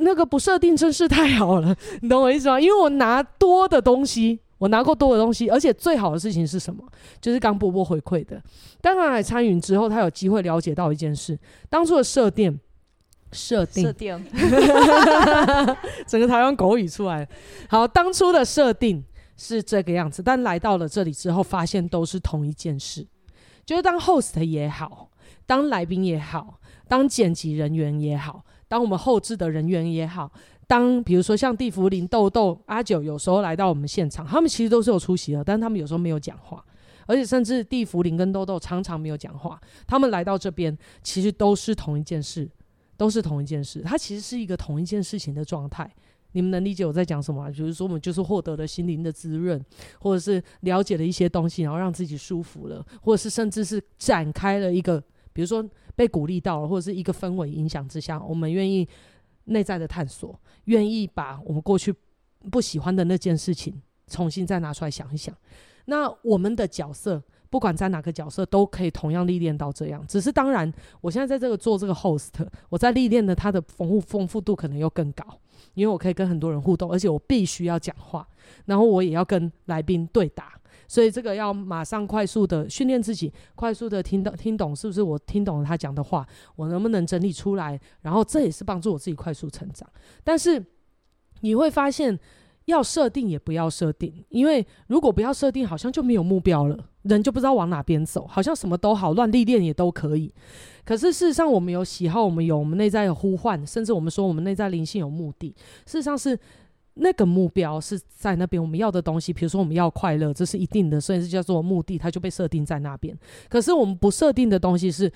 那个不设定真是太好了，你懂我意思吗？因为我拿多的东西，我拿过多的东西，而且最好的事情是什么？就是刚波波回馈的。当他来参与之后，他有机会了解到一件事：当初的设定，设定，设定，整个台湾狗语出来。好，当初的设定是这个样子，但来到了这里之后，发现都是同一件事，就是当 host 也好，当来宾也好，当剪辑人员也好。当我们后置的人员也好，当比如说像地福林、豆豆、阿九，有时候来到我们现场，他们其实都是有出席的，但他们有时候没有讲话，而且甚至地福林跟豆豆常常没有讲话。他们来到这边，其实都是同一件事，都是同一件事。它其实是一个同一件事情的状态。你们能理解我在讲什么吗？比如说，我们就是获得了心灵的滋润，或者是了解了一些东西，然后让自己舒服了，或者是甚至是展开了一个，比如说。被鼓励到了，或者是一个氛围影响之下，我们愿意内在的探索，愿意把我们过去不喜欢的那件事情重新再拿出来想一想。那我们的角色，不管在哪个角色，都可以同样历练到这样。只是当然，我现在在这个做这个 host，我在历练的它的丰富丰富度可能又更高，因为我可以跟很多人互动，而且我必须要讲话，然后我也要跟来宾对答。所以这个要马上快速的训练自己，快速的听懂听懂是不是我听懂了他讲的话，我能不能整理出来？然后这也是帮助我自己快速成长。但是你会发现，要设定也不要设定，因为如果不要设定，好像就没有目标了，人就不知道往哪边走，好像什么都好，乱历练也都可以。可是事实上，我们有喜好，我们有我们内在有呼唤，甚至我们说我们内在灵性有目的，事实上是。那个目标是在那边，我们要的东西，比如说我们要快乐，这是一定的，所以是叫做目的，它就被设定在那边。可是我们不设定的东西是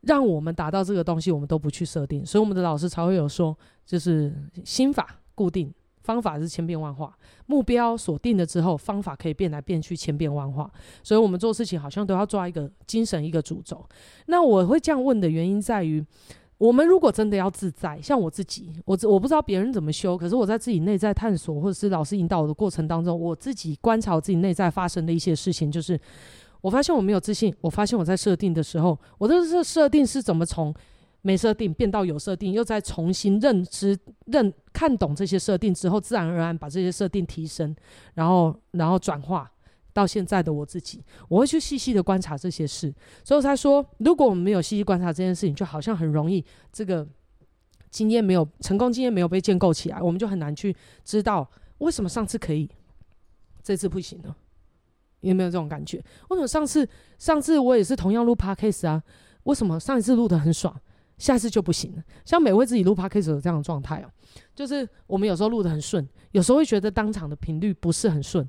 让我们达到这个东西，我们都不去设定。所以我们的老师才会有说，就是心法固定，方法是千变万化。目标锁定了之后，方法可以变来变去，千变万化。所以我们做事情好像都要抓一个精神，一个主轴。那我会这样问的原因在于。我们如果真的要自在，像我自己，我我不知道别人怎么修，可是我在自己内在探索，或者是老师引导我的过程当中，我自己观察我自己内在发生的一些事情，就是我发现我没有自信，我发现我在设定的时候，我的这设定是怎么从没设定变到有设定，又再重新认知、认看懂这些设定之后，自然而然把这些设定提升，然后然后转化。到现在的我自己，我会去细细的观察这些事，所以他说，如果我们没有细细观察这件事情，就好像很容易这个经验没有成功经验没有被建构起来，我们就很难去知道为什么上次可以，这次不行呢？有没有这种感觉？为什么上次上次我也是同样录 podcast 啊？为什么上一次录得很爽，下次就不行了？像每位自己录 podcast 有这样的状态哦，就是我们有时候录得很顺，有时候会觉得当场的频率不是很顺。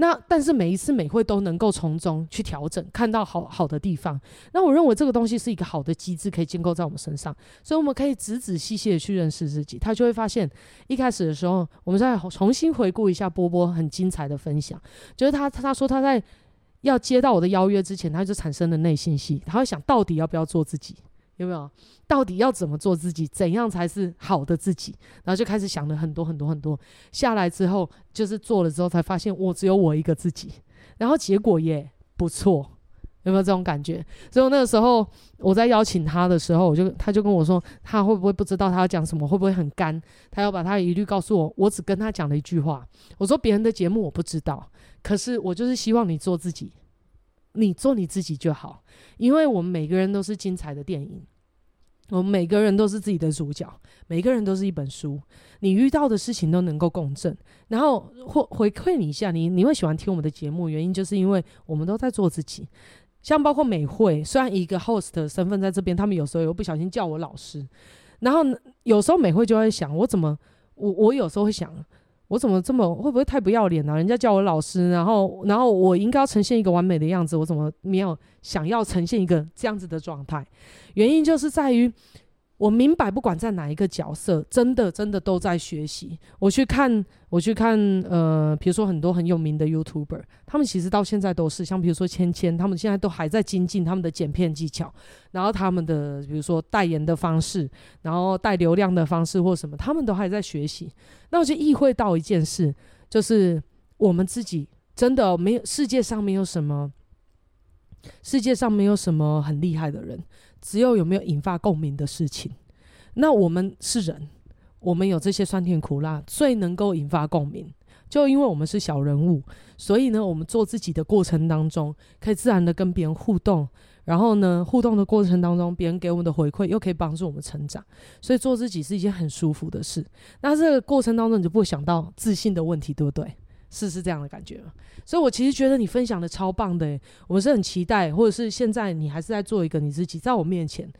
那但是每一次美会都能够从中去调整，看到好好的地方。那我认为这个东西是一个好的机制，可以建构在我们身上，所以我们可以仔仔细细的去认识自己。他就会发现，一开始的时候，我们再重新回顾一下波波很精彩的分享，就是他他说他在要接到我的邀约之前，他就产生了内信息，他会想到底要不要做自己。有没有？到底要怎么做自己？怎样才是好的自己？然后就开始想了很多很多很多。下来之后，就是做了之后才发现，我只有我一个自己。然后结果也不错，有没有这种感觉？所以那个时候我在邀请他的时候，我就他就跟我说，他会不会不知道他要讲什么？会不会很干？他要把他一律告诉我。我只跟他讲了一句话，我说别人的节目我不知道，可是我就是希望你做自己。你做你自己就好，因为我们每个人都是精彩的电影，我们每个人都是自己的主角，每个人都是一本书。你遇到的事情都能够共振，然后回回馈你一下，你你会喜欢听我们的节目，原因就是因为我们都在做自己。像包括美惠，虽然一个 host 的身份在这边，他们有时候又不小心叫我老师，然后有时候美惠就会想，我怎么我我有时候会想。我怎么这么会不会太不要脸了、人家叫我老师，然后然后我应该要呈现一个完美的样子，我怎么没有想要呈现一个这样子的状态？原因就是在于。我明白，不管在哪一个角色，真的真的都在学习。我去看，我去看，呃，比如说很多很有名的 YouTuber，他们其实到现在都是，像比如说芊芊，他们现在都还在精进他们的剪片技巧，然后他们的比如说代言的方式，然后带流量的方式或什么，他们都还在学习。那我就意会到一件事，就是我们自己真的没有，世界上没有什么，世界上没有什么很厉害的人。只有有没有引发共鸣的事情，那我们是人，我们有这些酸甜苦辣，最能够引发共鸣。就因为我们是小人物，所以呢，我们做自己的过程当中，可以自然的跟别人互动，然后呢，互动的过程当中，别人给我们的回馈又可以帮助我们成长，所以做自己是一件很舒服的事。那这个过程当中，你就不会想到自信的问题，对不对？是是这样的感觉，所以我其实觉得你分享的超棒的，我是很期待，或者是现在你还是在做一个你自己，在我面前，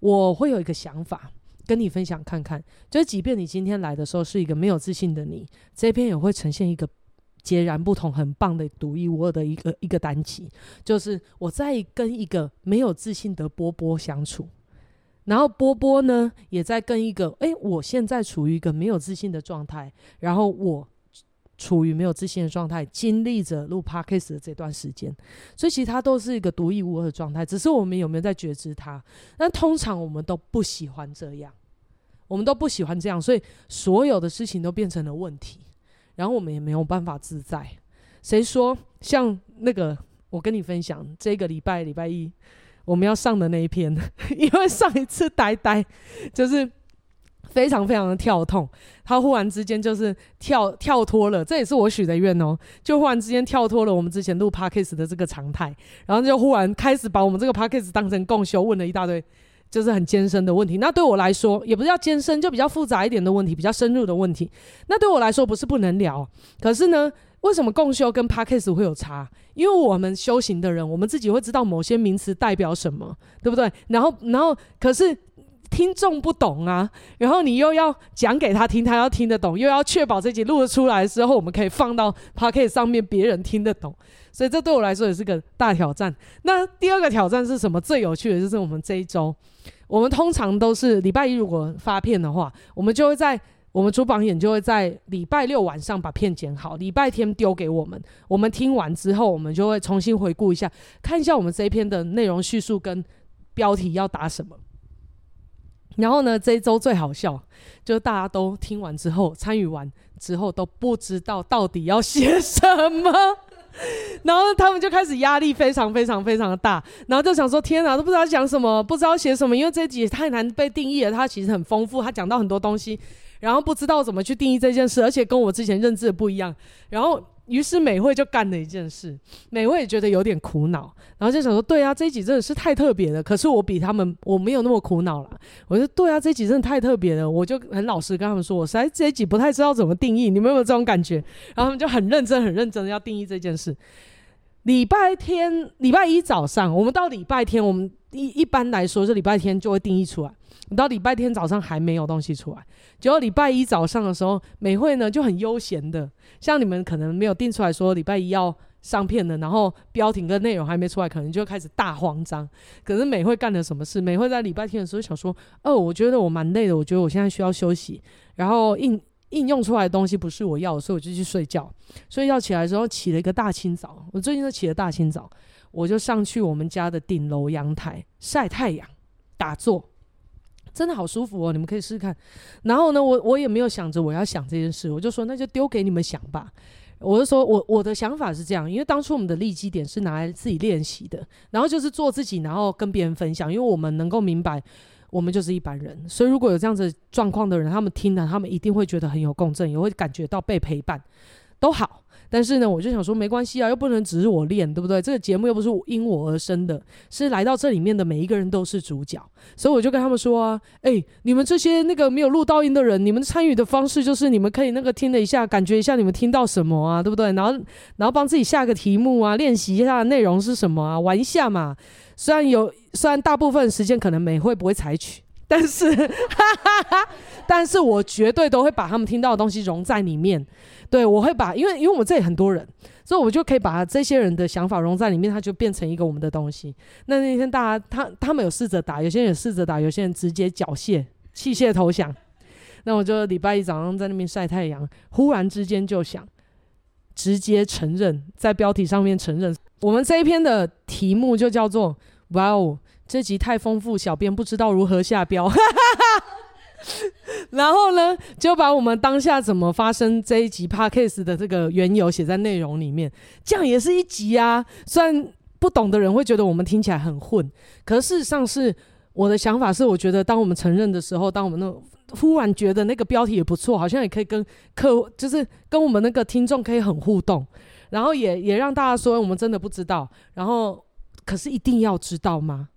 我会有一个想法跟你分享看看，就是即便你今天来的时候是一个没有自信的你，这篇也会呈现一个截然不同、很棒的独一无二的一个一个单集，就是我在跟一个没有自信的波波相处，然后波波呢也在跟一个，诶、欸，我现在处于一个没有自信的状态，然后我。处于没有自信的状态，经历着录 podcast 的这段时间，所以其实它都是一个独一无二的状态。只是我们有没有在觉知它？但通常我们都不喜欢这样，我们都不喜欢这样，所以所有的事情都变成了问题，然后我们也没有办法自在。谁说像那个？我跟你分享，这个礼拜礼拜一我们要上的那一篇，因为上一次呆呆就是。非常非常的跳痛，他忽然之间就是跳跳脱了，这也是我许的愿哦，就忽然之间跳脱了我们之前录 Podcast 的这个常态，然后就忽然开始把我们这个 Podcast 当成共修，问了一大堆就是很艰深的问题。那对我来说，也不是叫艰深，就比较复杂一点的问题，比较深入的问题。那对我来说不是不能聊，可是呢，为什么共修跟 Podcast 会有差？因为我们修行的人，我们自己会知道某些名词代表什么，对不对？然后，然后可是。听众不懂啊，然后你又要讲给他听，他要听得懂，又要确保这集录得出来之后，我们可以放到 Podcast 上面，别人听得懂。所以这对我来说也是个大挑战。那第二个挑战是什么？最有趣的就是我们这一周，我们通常都是礼拜一如果发片的话，我们就会在我们主榜眼就会在礼拜六晚上把片剪好，礼拜天丢给我们。我们听完之后，我们就会重新回顾一下，看一下我们这一篇的内容叙述跟标题要打什么。然后呢，这一周最好笑，就是大家都听完之后，参与完之后都不知道到底要写什么，然后他们就开始压力非常非常非常的大，然后就想说：天哪，都不知道讲什么，不知道写什么，因为这集太难被定义了。它其实很丰富，它讲到很多东西，然后不知道怎么去定义这件事，而且跟我之前认知的不一样，然后。于是美惠就干了一件事，美惠也觉得有点苦恼，然后就想说：对啊，这一集真的是太特别了。可是我比他们，我没有那么苦恼了。我说：对啊，这一集真的太特别了。我就很老实跟他们说，我实在这一集不太知道怎么定义，你们有没有这种感觉？然后他们就很认真、很认真的要定义这件事。礼拜天、礼拜一早上，我们到礼拜天，我们一一般来说是礼拜天就会定义出来。到礼拜天早上还没有东西出来，结果礼拜一早上的时候，美惠呢就很悠闲的，像你们可能没有定出来说礼拜一要上片的，然后标题跟内容还没出来，可能就开始大慌张。可是美惠干了什么事？美惠在礼拜天的时候想说：“哦，我觉得我蛮累的，我觉得我现在需要休息。”然后应应用出来的东西不是我要，所以我就去睡觉。睡觉起来的时候起了一个大清早，我最近都起了大清早，我就上去我们家的顶楼阳台晒太阳。打坐，真的好舒服哦，你们可以试试看。然后呢，我我也没有想着我要想这件事，我就说那就丢给你们想吧。我就说我我的想法是这样，因为当初我们的立基点是拿来自己练习的，然后就是做自己，然后跟别人分享，因为我们能够明白。我们就是一般人，所以如果有这样子状况的人，他们听了，他们一定会觉得很有共振，也会感觉到被陪伴，都好。但是呢，我就想说，没关系啊，又不能只是我练，对不对？这个节目又不是因我而生的，是来到这里面的每一个人都是主角，所以我就跟他们说啊，哎、你们这些那个没有录到音的人，你们参与的方式就是你们可以那个听了一下，感觉一下你们听到什么啊，对不对？然后然后帮自己下个题目啊，练习一下内容是什么啊，玩一下嘛。虽然有，虽然大部分时间可能美会不会采取，但是，哈哈哈，但是我绝对都会把他们听到的东西融在里面。对，我会把，因为因为我们这里很多人，所以我就可以把这些人的想法融在里面，它就变成一个我们的东西。那那天大家他他们有试着打，有些人有试着打，有些人直接缴械弃械投降。那我就礼拜一早上在那边晒太阳，忽然之间就想直接承认，在标题上面承认。我们这一篇的题目就叫做“哇哦，这集太丰富，小编不知道如何下标。” 然后呢，就把我们当下怎么发生这一集 Podcast 的这个缘由写在内容里面，这样也是一集啊。虽然不懂的人会觉得我们听起来很混，可事实上是我的想法是，我觉得当我们承认的时候，当我们那忽然觉得那个标题也不错，好像也可以跟客，就是跟我们那个听众可以很互动。然后也也让大家说我们真的不知道，然后可是一定要知道吗？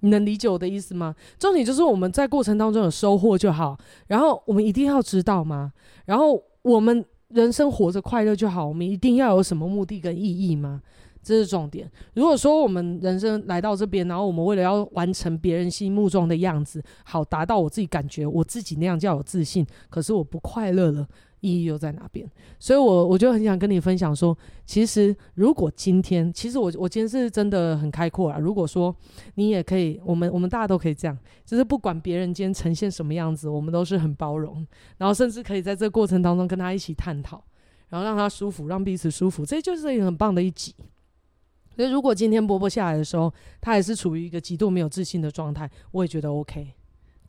你能理解我的意思吗？重点就是我们在过程当中有收获就好，然后我们一定要知道吗？然后我们人生活着快乐就好，我们一定要有什么目的跟意义吗？这是重点。如果说我们人生来到这边，然后我们为了要完成别人心目中的样子，好达到我自己感觉我自己那样叫有自信，可是我不快乐了。意义又在哪边？所以我，我就很想跟你分享说，其实如果今天，其实我我今天是真的很开阔啊。如果说你也可以，我们我们大家都可以这样，就是不管别人今天呈现什么样子，我们都是很包容，然后甚至可以在这个过程当中跟他一起探讨，然后让他舒服，让彼此舒服，这就是一个很棒的一集。所以，如果今天波波下来的时候，他也是处于一个极度没有自信的状态，我也觉得 OK。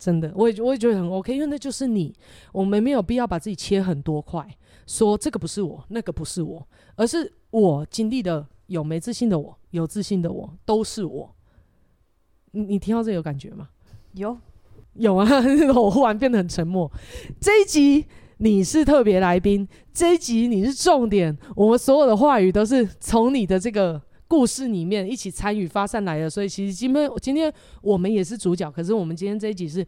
真的，我也我也觉得很 OK，因为那就是你。我们没有必要把自己切很多块，说这个不是我，那个不是我，而是我经历的有没自信的我，有自信的我，都是我。你你听到这有感觉吗？有，有啊！我忽然变得很沉默。这一集你是特别来宾，这一集你是重点，我们所有的话语都是从你的这个。故事里面一起参与发散来的，所以其实今天今天我们也是主角，可是我们今天这一集是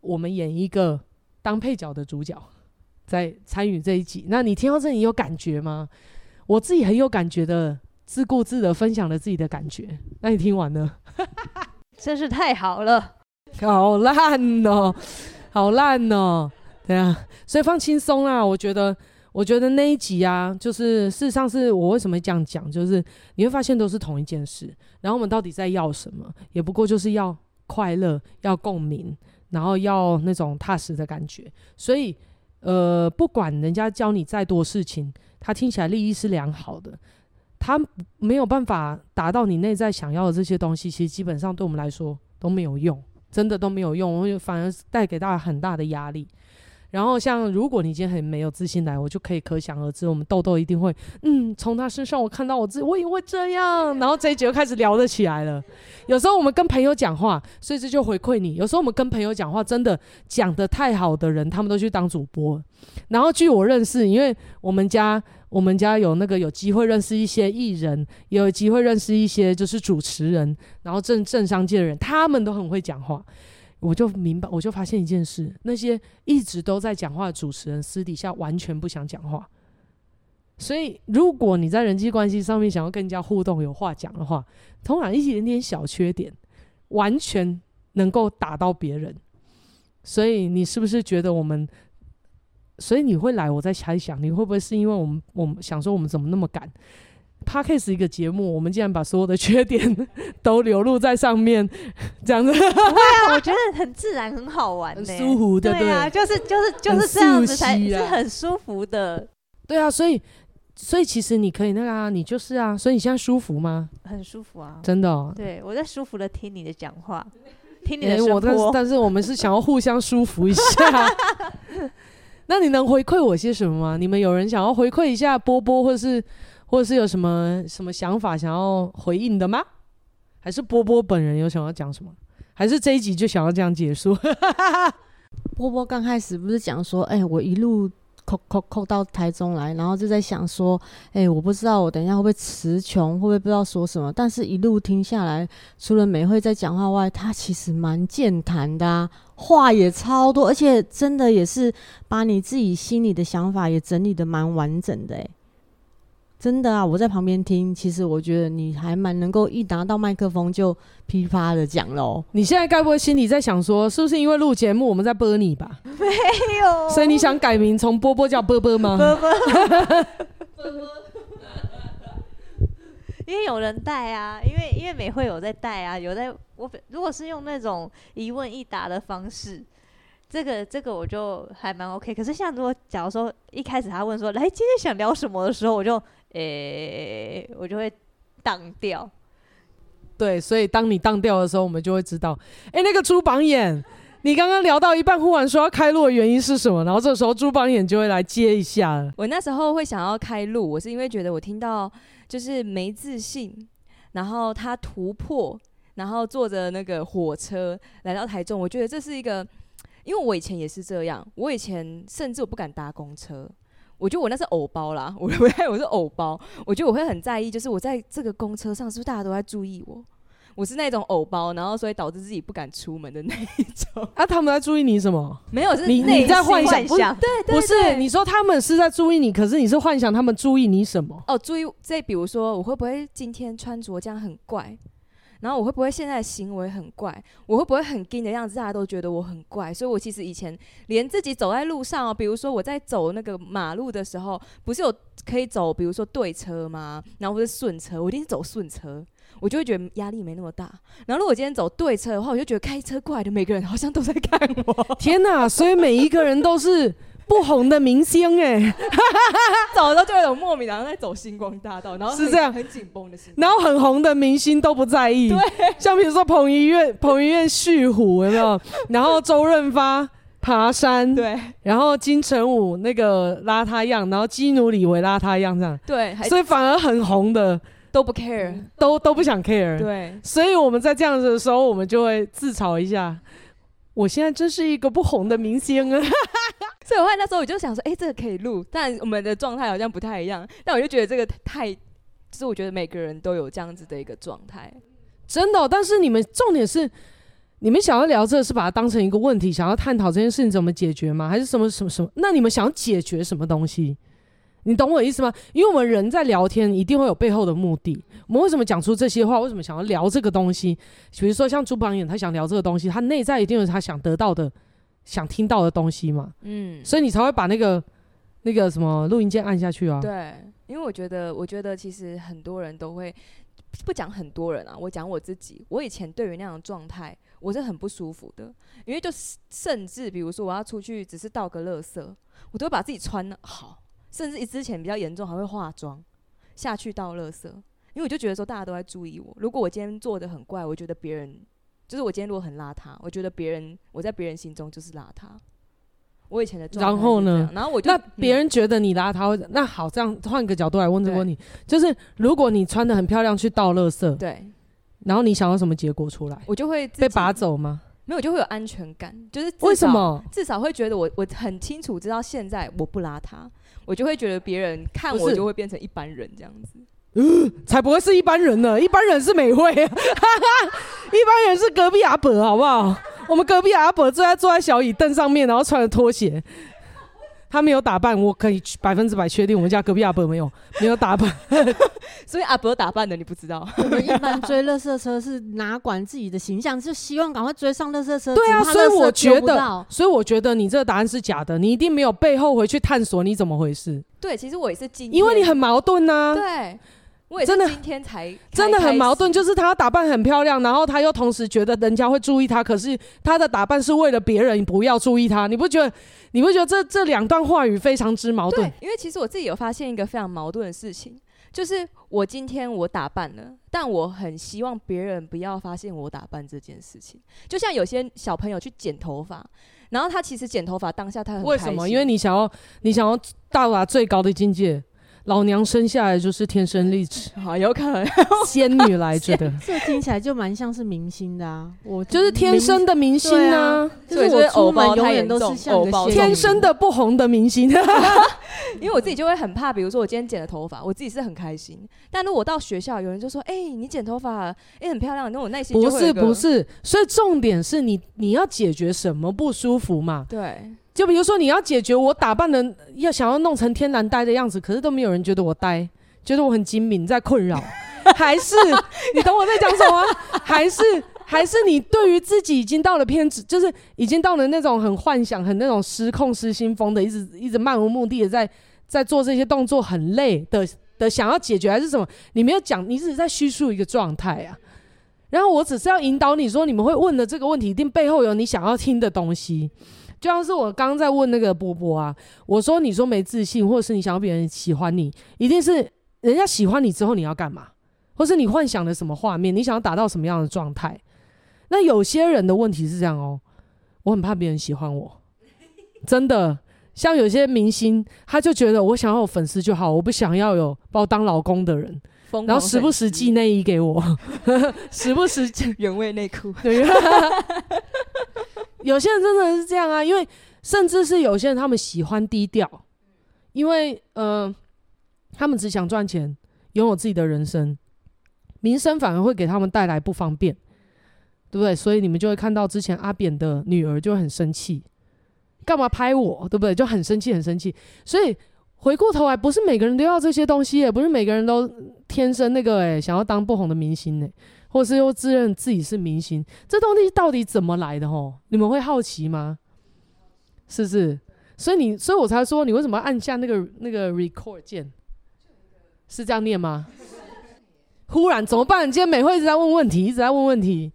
我们演一个当配角的主角，在参与这一集。那你听到这里有感觉吗？我自己很有感觉的，自顾自的分享了自己的感觉。那你听完了，真是太好了，好烂哦，好烂哦，对啊，所以放轻松啊，我觉得。我觉得那一集啊，就是事实上是我为什么这样讲，就是你会发现都是同一件事，然后我们到底在要什么，也不过就是要快乐、要共鸣，然后要那种踏实的感觉。所以，呃，不管人家教你再多事情，他听起来利益是良好的，他没有办法达到你内在想要的这些东西，其实基本上对我们来说都没有用，真的都没有用，我反而带给大家很大的压力。然后，像如果你今天很没有自信来，我就可以可想而知，我们豆豆一定会，嗯，从他身上我看到我自己，我也会这样。然后这一集就开始聊得起来了。有时候我们跟朋友讲话，所以这就回馈你。有时候我们跟朋友讲话，真的讲得太好的人，他们都去当主播。然后据我认识，因为我们家我们家有那个有机会认识一些艺人，也有机会认识一些就是主持人，然后政政商界的人，他们都很会讲话。我就明白，我就发现一件事：那些一直都在讲话的主持人，私底下完全不想讲话。所以，如果你在人际关系上面想要跟人家互动、有话讲的话，通常一点点小缺点，完全能够打到别人。所以，你是不是觉得我们？所以你会来，我在猜想，你会不会是因为我们？我们想说，我们怎么那么赶？Podcast 一个节目，我们竟然把所有的缺点都流露在上面，这样子。对啊，我觉得很自然，很好玩，很舒服的。对啊，就是就是就是这样子才是很舒服的。对啊，所以所以其实你可以那个啊，你就是啊，所以你现在舒服吗？很舒服啊，真的哦。对，我在舒服的听你的讲话，听你的哎我但是声波。但是我们是想要互相舒服一下。那你能回馈我些什么吗？你们有人想要回馈一下波波，或者是或者是有什么什么想法想要回应的吗？还是波波本人有想要讲什么？还是这一集就想要这样结束？波波刚开始不是讲说，哎、我一路扣扣扣到台中来，然后就在想说，哎、我不知道我等一下会不会词穷，会不会不知道说什么。但是一路听下来，除了美惠在讲话外，他其实蛮健谈的、啊，话也超多，而且真的也是把你自己心里的想法也整理得蛮完整的、欸，真的啊！我在旁边听，其实我觉得你还蛮能够一拿到麦克风就噼啪的讲喽。你现在该不会心里在想说，是不是因为录节目我们在播你吧？没有，所以你想改名从波波叫波波吗？波波，因为有人带啊，因为因为美惠有在带啊，有在我如果是用那种一问一答的方式，这个这个我就还蛮 OK。可是像如果假如说一开始他问说，来今天想聊什么的时候，我就。诶、欸，我就会当掉。对，所以当你当掉的时候，我们就会知道，哎、欸，那个朱榜眼，你刚刚聊到一半，忽然说要开路的原因是什么？然后这时候朱榜眼就会来接一下了。我那时候会想要开路，我是因为觉得我听到就是没自信，然后他突破，然后坐着那个火车来到台中，我觉得这是一个，因为我以前也是这样，我以前甚至我不敢搭公车。我觉得我那是偶包啦，我我我是偶包，我觉得我会很在意，就是我在这个公车上是不是大家都在注意我？我是那种偶包，然后所以导致自己不敢出门的那一种。啊，他们在注意你什么？没有，是你你在幻想，不是对，对，不是你说他们是在注意你，可是你是幻想他们注意你什么？哦，注意这，比如说我会不会今天穿着这样很怪？然后我会不会现在的行为很怪？我会不会很惊的样子，大家都觉得我很怪？所以我其实以前连自己走在路上哦，比如说我在走那个马路的时候，不是有可以走，比如说对车吗？然后或是顺车，我一定是走顺车，我就会觉得压力没那么大。然后如果今天走对车的话，我就觉得开车过来的每个人好像都在看我。天哪！所以每一个人都是。不红的明星哎、欸，走的时候就有种莫名，然后在走星光大道，然后是这样。很紧绷的心，然后很红的明星都不在意，对，像比如说彭于晏，彭于晏蓄虎有没有？然后周润发爬山，对，然后金城武那个邋遢样，然后基努里维邋遢样这样，对，所以反而很红的。都不 care，都都不想 care，对，所以我们在这样子的时候，我们就会自嘲一下，我现在真是一个不红的明星啊。所以我后来那时候我就想说，哎、这个可以录，但我们的状态好像不太一样。但我就觉得这个太，就是我觉得每个人都有这样子的一个状态，真的、但是你们重点是，你们想要聊这个是把它当成一个问题，想要探讨这件事情怎么解决吗？还是什么什么什么？那你们想要解决什么东西？你懂我意思吗？因为我们人在聊天，一定会有背后的目的。我们为什么讲出这些话？为什么想要聊这个东西？比如说像朱榜眼，他想聊这个东西，他内在一定有他想得到的。想听到的东西嘛，嗯，所以你才会把那个那个什么录音键按下去啊。对，因为我觉得，我觉得其实很多人都会不讲很多人啊，我讲我自己，我以前对于那样的状态，我是很不舒服的，因为就甚至比如说我要出去，只是倒个垃圾，我都会把自己穿好，甚至之前比较严重，还会化妆下去倒垃圾，因为我就觉得说大家都在注意我，如果我今天做的很怪，我觉得别人。就是我今天如果很邋遢，我觉得别人我在别人心中就是邋遢。我以前的状态，然后呢？然后我就那别人觉得你邋遢，嗯、那好，这样换个角度来问这个问题，就是如果你穿的很漂亮去倒垃圾，对，然后你想要什么结果出来？我就会被拔走吗？没有，就会有安全感，就是为什么？至少会觉得我我很清楚知道现在我不邋遢，我就会觉得别人看我就会变成一般人这样子。呃，才不会是一般人呢！一般人是美会，一般人是隔壁阿伯，好不好？我们隔壁阿伯坐在坐在小椅凳上面，然后穿着拖鞋，他没有打扮，我可以百分之百确定，我们家隔壁阿伯没有没有打扮，所以阿伯打扮的你不知道。我们一般追垃圾车是哪管自己的形象，就希望赶快追上垃圾车。对啊，所以我觉得，所以我觉得你这个答案是假的，你一定没有背后回去探索你怎么回事。对，其实我也是今，因为你很矛盾呐、啊。对。我也是今天才真的，真的很矛盾，就是他打扮很漂亮，然后她又同时觉得人家会注意她，可是她的打扮是为了别人不要注意她，你不觉得？你不觉得这这两段话语非常之矛盾？对，因为其实我自己有发现一个非常矛盾的事情，就是我今天我打扮了，但我很希望别人不要发现我打扮这件事情。就像有些小朋友去剪头发，然后他其实剪头发当下他很。为什么？因为你想要你想要到达最高的境界。老娘生下来就是天生丽质，好有可能 仙女来着的，这听起来就蛮像是明星的啊！我就是天生的明星啊，就是我出门永远都是像个天生的不红的明星。因为我自己就会很怕，比如说我今天剪了头发，我自己是很开心，但如果到学校有人就说：“哎，你剪头发，哎，很漂亮。”那我内心不是不是，所以重点是你你要解决什么不舒服嘛？对。就比如说，你要解决我打扮的要想要弄成天然呆的样子，可是都没有人觉得我呆，觉得我很精明，在困扰，还是你懂我在讲什么？还 是还是你对于自己已经到了偏执，就是已经到了那种很幻想、很那种失控、失心疯的，一直一直漫无目的的在在做这些动作，很累的的想要解决还是什么？你没有讲，你只是在叙述一个状态啊。然后我只是要引导你说，你们会问的这个问题，一定背后有你想要听的东西。就像是我刚刚在问那个波波啊，我说你说没自信，或者是你想要别人喜欢你，一定是人家喜欢你之后你要干嘛，或是你幻想的什么画面，你想要达到什么样的状态？那有些人的问题是这样哦，我很怕别人喜欢我，真的，像有些明星，他就觉得我想要有粉丝就好，我不想要有把我当老公的人，然后时不时寄内衣给我，时不时原味内裤。有些人真的是这样啊，因为甚至是有些人他们喜欢低调，因为呃，他们只想赚钱，拥有自己的人生，名声反而会给他们带来不方便，对不对？所以你们就会看到之前阿扁的女儿就很生气，干嘛拍我，对不对？就很生气，很生气。所以回过头来，不是每个人都要这些东西，也不是每个人都天生那个诶，想要当不红的明星呢。或是又自认自己是明星，这东西到底怎么来的？吼，你们会好奇吗？是不是？所以你，所以我才说，你为什么按下那个那个 record 键？是这样念吗？忽然怎么办？今天美惠一直在问问题，一直在问问题，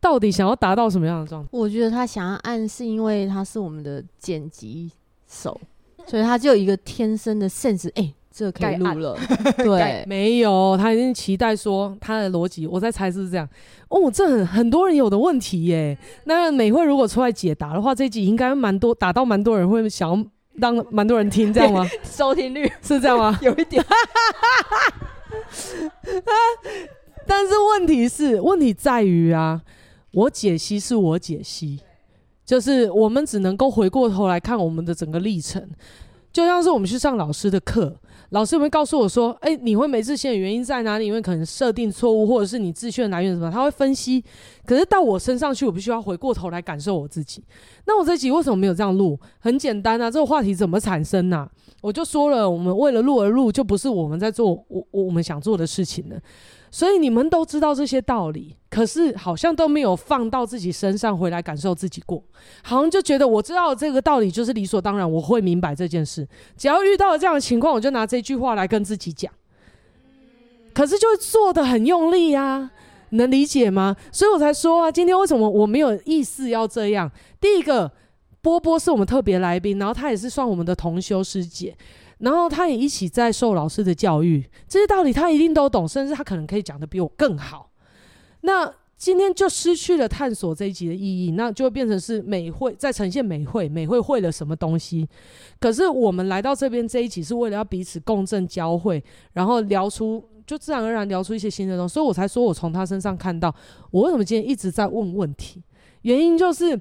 到底想要达到什么样的状态？我觉得他想要按，是因为他是我们的剪辑手，所以他就有一个天生的 sense，哎、这可以录了，对，没有，他已经期待说他的逻辑，我在猜是不是这样？哦，这很很多人有的问题耶。那美惠如果出来解答的话，这一集应该蛮多，打到蛮多人会想要让蛮多人听，这样吗？收听率是这样吗？有一点。但是问题是，问题在于啊，我解析是我解析，就是我们只能够回过头来看我们的整个历程，就像是我们去上老师的课。老师有没有告诉我说：“哎、你会没自信的原因在哪里？因为可能设定错误，或者是你自信的来源什么？他会分析。可是到我身上去，我必须要回过头来感受我自己。那我这集为什么没有这样录？很简单啊，这个话题怎么产生呢、我就说了，我们为了录而录，就不是我们在做我我们想做的事情了。”所以你们都知道这些道理，可是好像都没有放到自己身上回来感受自己过，好像就觉得我知道这个道理就是理所当然，我会明白这件事。只要遇到了这样的情况，我就拿这句话来跟自己讲，可是就做得很用力啊，能理解吗？所以我才说啊，今天为什么我没有意思要这样？第一个，波波是我们特别来宾，然后他也是算我们的同修师姐。然后他也一起在受老师的教育，这些道理他一定都懂，甚至他可能可以讲得比我更好。那今天就失去了探索这一集的意义，那就会变成是美会在呈现美会，美会会了什么东西？可是我们来到这边这一集是为了要彼此共振交汇，然后聊出就自然而然聊出一些新的东西，所以我才说我从他身上看到我为什么今天一直在问问题，原因就是。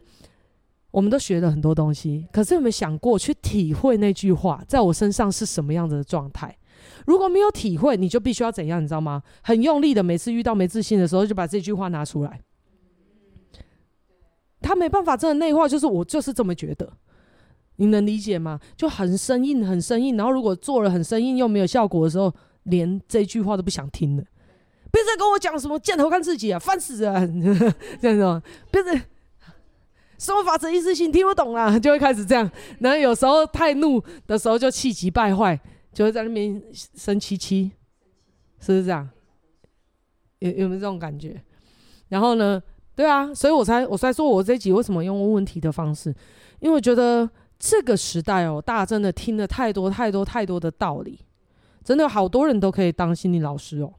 我们都学了很多东西，可是有没有想过去体会那句话在我身上是什么样子的状态？如果没有体会，你就必须要怎样？你知道吗？很用力的，每次遇到没自信的时候，就把这句话拿出来。他没办法真的内化，就是我就是这么觉得。你能理解吗？就很生硬，很生硬。然后如果做了很生硬又没有效果的时候，连这句话都不想听了。别再跟我讲什么箭头看自己啊，烦死人！这样子，别再。什么法则一次性听不懂啦，就会开始这样。然后有时候太怒的时候就气急败坏，就会在那边生气气，是不是这样？有有没有这种感觉？然后呢？对啊，所以我才我才说我这集为什么用问问题的方式，因为我觉得这个时代哦，大家真的听了太多太多太多的道理，真的好多人都可以当心理老师哦，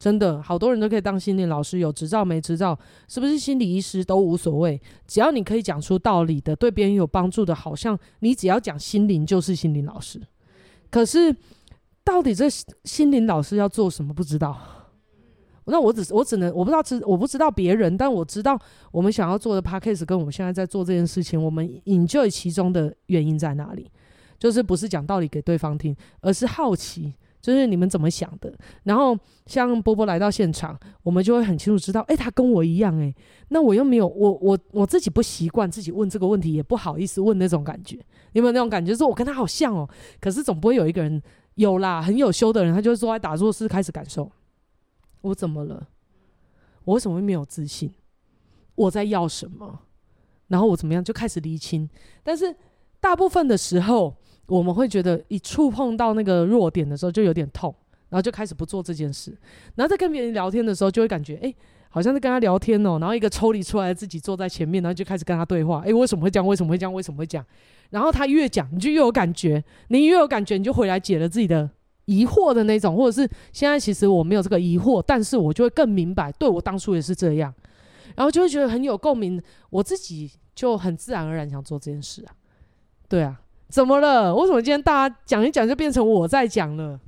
真的好多人都可以当心理老师，有执照没执照，是不是心理医师都无所谓，只要你可以讲出道理的，对别人有帮助的，好像你只要讲心灵就是心灵老师。可是到底这心灵老师要做什么？不知道。那我只我只能我不知道知我不知道别人，但我知道我们想要做的 podcast 跟我们现在在做这件事情，我们 enjoy 其中的原因在哪里？就是不是讲道理给对方听，而是好奇，就是你们怎么想的。然后像波波来到现场，我们就会很清楚知道，诶，他跟我一样，诶，那我又没有我我我自己不习惯自己问这个问题，也不好意思问那种感觉。有没有那种感觉？就是我跟他好像哦，可是总不会有一个人有啦，很有修的人，他就坐在打坐室开始感受。我怎么了？我为什么会没有自信？我在要什么？然后我怎么样就开始厘清。但是大部分的时候，我们会觉得一触碰到那个弱点的时候就有点痛，然后就开始不做这件事。然后在跟别人聊天的时候，就会感觉哎，好像在跟他聊天哦。然后一个抽离出来自己坐在前面，然后就开始跟他对话。哎，为什么会这样？为什么会这样？为什么会这样？然后他越讲，你就越有感觉。你越有感觉，你就回来解了自己的。疑惑的那种，或者是现在其实我没有这个疑惑，但是我就会更明白，对，我当初也是这样，然后就会觉得很有共鸣，我自己就很自然而然想做这件事啊。对啊，怎么了？为什么今天大家讲一讲就变成我在讲了？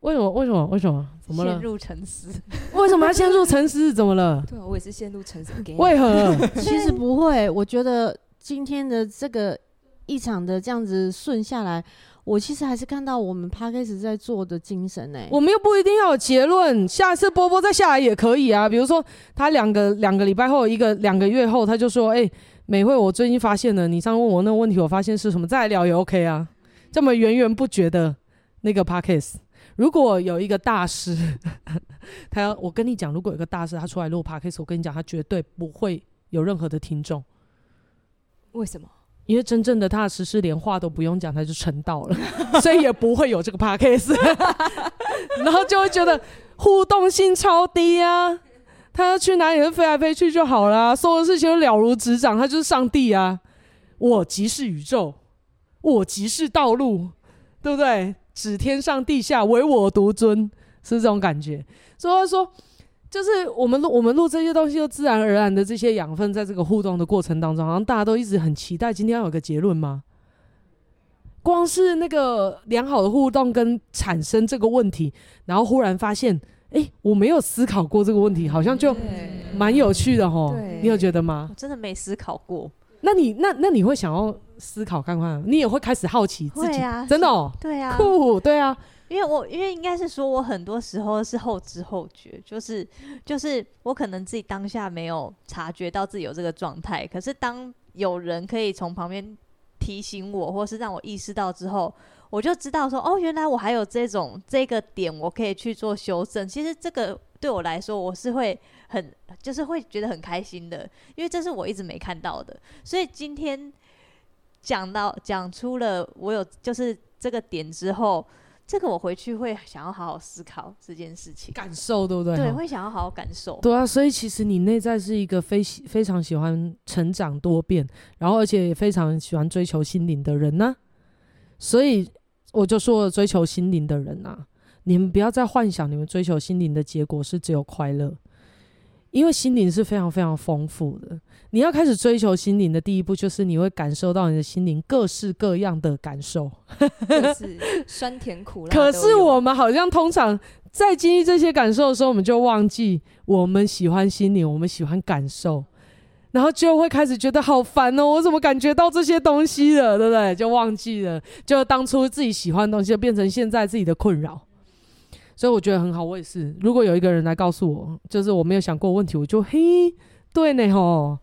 为什么？为什么？为什么？怎么了？陷入沉思？为什么要陷入沉思？怎么了？对啊，我也是陷入沉思。为何？其实不会，我觉得今天的这个一场的这样子顺下来。我其实还是看到我们 Podcast 在做的精神呢、欸。我们又不一定要有结论，下一次波波再下来也可以啊。比如说他两个两个礼拜后，一个两个月后，他就说：“哎、欸，美惠，我最近发现了，你上次问我那个问题，我发现是什么？再来聊也 OK 啊。”这么源源不绝的那个 Podcast，如果有一个大师，他要我跟你讲，如果有一个大师他出来录 Podcast，我跟你讲，他绝对不会有任何的听众。为什么？因为真正的大师是连话都不用讲，他就成道了，所以也不会有这个 podcast，然后就会觉得互动性超低啊。他要去哪里就飞来飞去就好了，所有事情都了如指掌，他就是上帝啊！我即是宇宙，我即是道路，对不对？指天上地下，唯我独尊，是这种感觉。所以他说。就是我们录我们录这些东西，就自然而然的这些养分，在这个互动的过程当中，好像大家都一直很期待今天要有个结论吗？光是那个良好的互动跟产生这个问题，然后忽然发现，哎、欸，我没有思考过这个问题，好像就蛮有趣的吼。你有觉得吗？我真的没思考过。那你那那你会想要思考看看？你也会开始好奇自己？啊、真的哦、喔，对啊，酷，对啊。因为我因为应该是说，我很多时候是后知后觉，就是就是我可能自己当下没有察觉到自己有这个状态，可是当有人可以从旁边提醒我，或是让我意识到之后，我就知道说，哦，原来我还有这种这个点，我可以去做修正。其实这个对我来说，我是会很就是会觉得很开心的，因为这是我一直没看到的。所以今天讲到讲出了我有就是这个点之后。这个我回去会想要好好思考这件事情，感受对不对？对，会想要好好感受。对啊，所以其实你内在是一个非非常喜欢成长多变，然后而且也非常喜欢追求心灵的人呢、啊。所以我就说，追求心灵的人啊，你们不要再幻想你们追求心灵的结果是只有快乐。因为心灵是非常非常丰富的，你要开始追求心灵的第一步，就是你会感受到你的心灵各式各样的感受，就是酸甜苦辣。可是我们好像通常在经历这些感受的时候，我们就忘记我们喜欢心灵，我们喜欢感受，然后就会开始觉得好烦哦，我怎么感觉到这些东西了，对不对？就忘记了，就当初自己喜欢的东西，就变成现在自己的困扰。所以我觉得很好，我也是。如果有一个人来告诉我，就是我没有想过问题，我就嘿，对呢吼，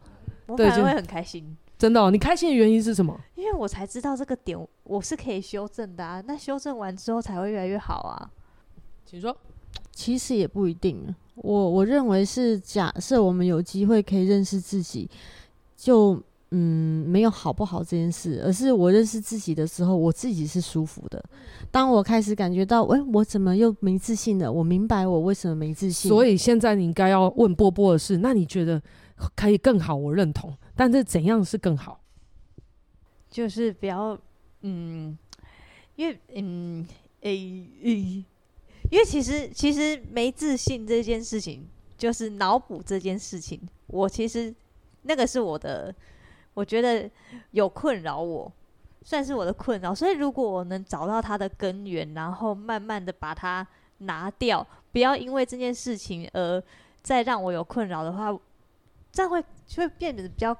我反而会很开心。真的哦，你开心的原因是什么？因为我才知道这个点我是可以修正的啊，那修正完之后才会越来越好啊。请说。其实也不一定，我我认为是假设我们有机会可以认识自己，就。嗯，没有好不好这件事，而是我认识自己的时候，我自己是舒服的。当我开始感觉到，哎，我怎么又没自信了？我明白我为什么没自信。所以现在你应该要问波波的是，那你觉得可以更好？我认同，但是怎样是更好？就是不要，嗯，因为嗯，诶、欸，因为其实其实没自信这件事情，就是脑补这件事情，我其实那个是我的，我觉得有困扰我，算是我的困扰。所以如果我能找到它的根源，然后慢慢的把它拿掉，不要因为这件事情而再让我有困扰的话，这样会就会变得比较。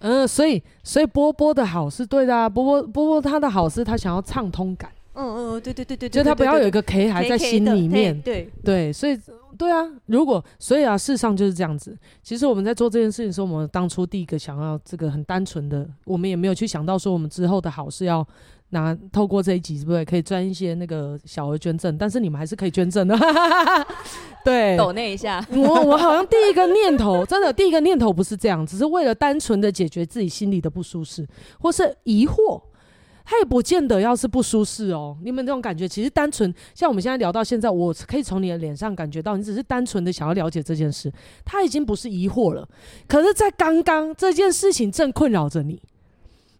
嗯，所以所以波波的好是对的啊，波波波波他的好是他想要畅通感。嗯嗯，对对对对，就他不要有一个 K 还在心里面，对对，所以对啊，如果所以啊，事实上就是这样子。其实我们在做这件事情的时候，我们当初第一个想要这个很单纯的，我们也没有去想到说我们之后的好是要拿透过这一集，是不是可以赚一些那个小额捐赠？但是你们还是可以捐赠的，对，抖那一下。我我好像第一个念头，真的第一个念头不是这样，只是为了单纯的解决自己心里的不舒适或是疑惑。他也不见得要是不舒适哦，你们这种感觉其实单纯，像我们现在聊到现在，我可以从你的脸上感觉到，你只是单纯的想要了解这件事，他已经不是疑惑了。可是，在刚刚这件事情正困扰着你，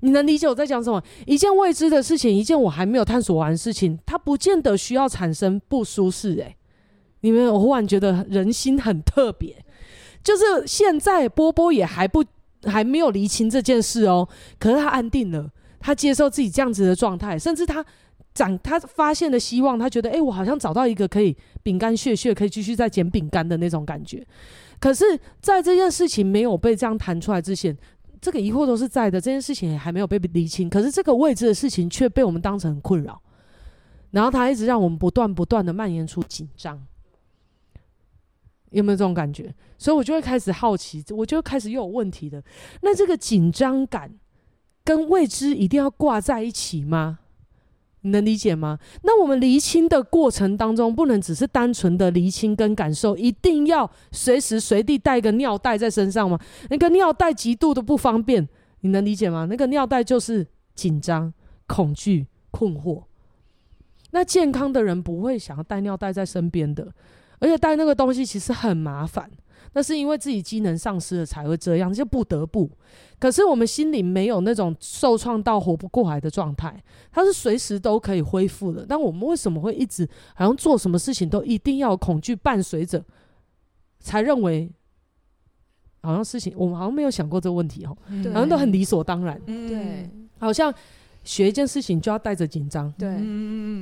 你能理解我在讲什么？一件未知的事情，一件我还没有探索完的事情，它不见得需要产生不舒适。诶，你们，我忽然觉得人心很特别，就是现在波波也还不还没有厘清这件事哦，可是他安定了。他接受自己这样子的状态，甚至他长他发现了希望，他觉得哎、我好像找到一个可以饼干屑屑，可以继续再捡饼干的那种感觉。可是，在这件事情没有被这样谈出来之前，这个疑惑都是在的，这件事情也还没有被理清。可是，这个未知的事情却被我们当成困扰，然后他一直让我们不断不断的蔓延出紧张。有没有这种感觉？所以我就会开始好奇，我就开始又有问题的。那这个紧张感。跟未知一定要挂在一起吗？你能理解吗？那我们厘清的过程当中，不能只是单纯的厘清跟感受，一定要随时随地带个尿袋在身上吗？那个尿袋极度的不方便，你能理解吗？那个尿袋就是紧张、恐惧、困惑。那健康的人不会想要带尿袋在身边的，而且带那个东西其实很麻烦。那是因为自己机能丧失了才会这样，就不得不。可是我们心里没有那种受创到活不过来的状态，它是随时都可以恢复的。但我们为什么会一直好像做什么事情都一定要恐惧伴随着，才认为好像事情我们好像没有想过这个问题哦，好像都很理所当然。对，好像。学一件事情就要带着紧张，对，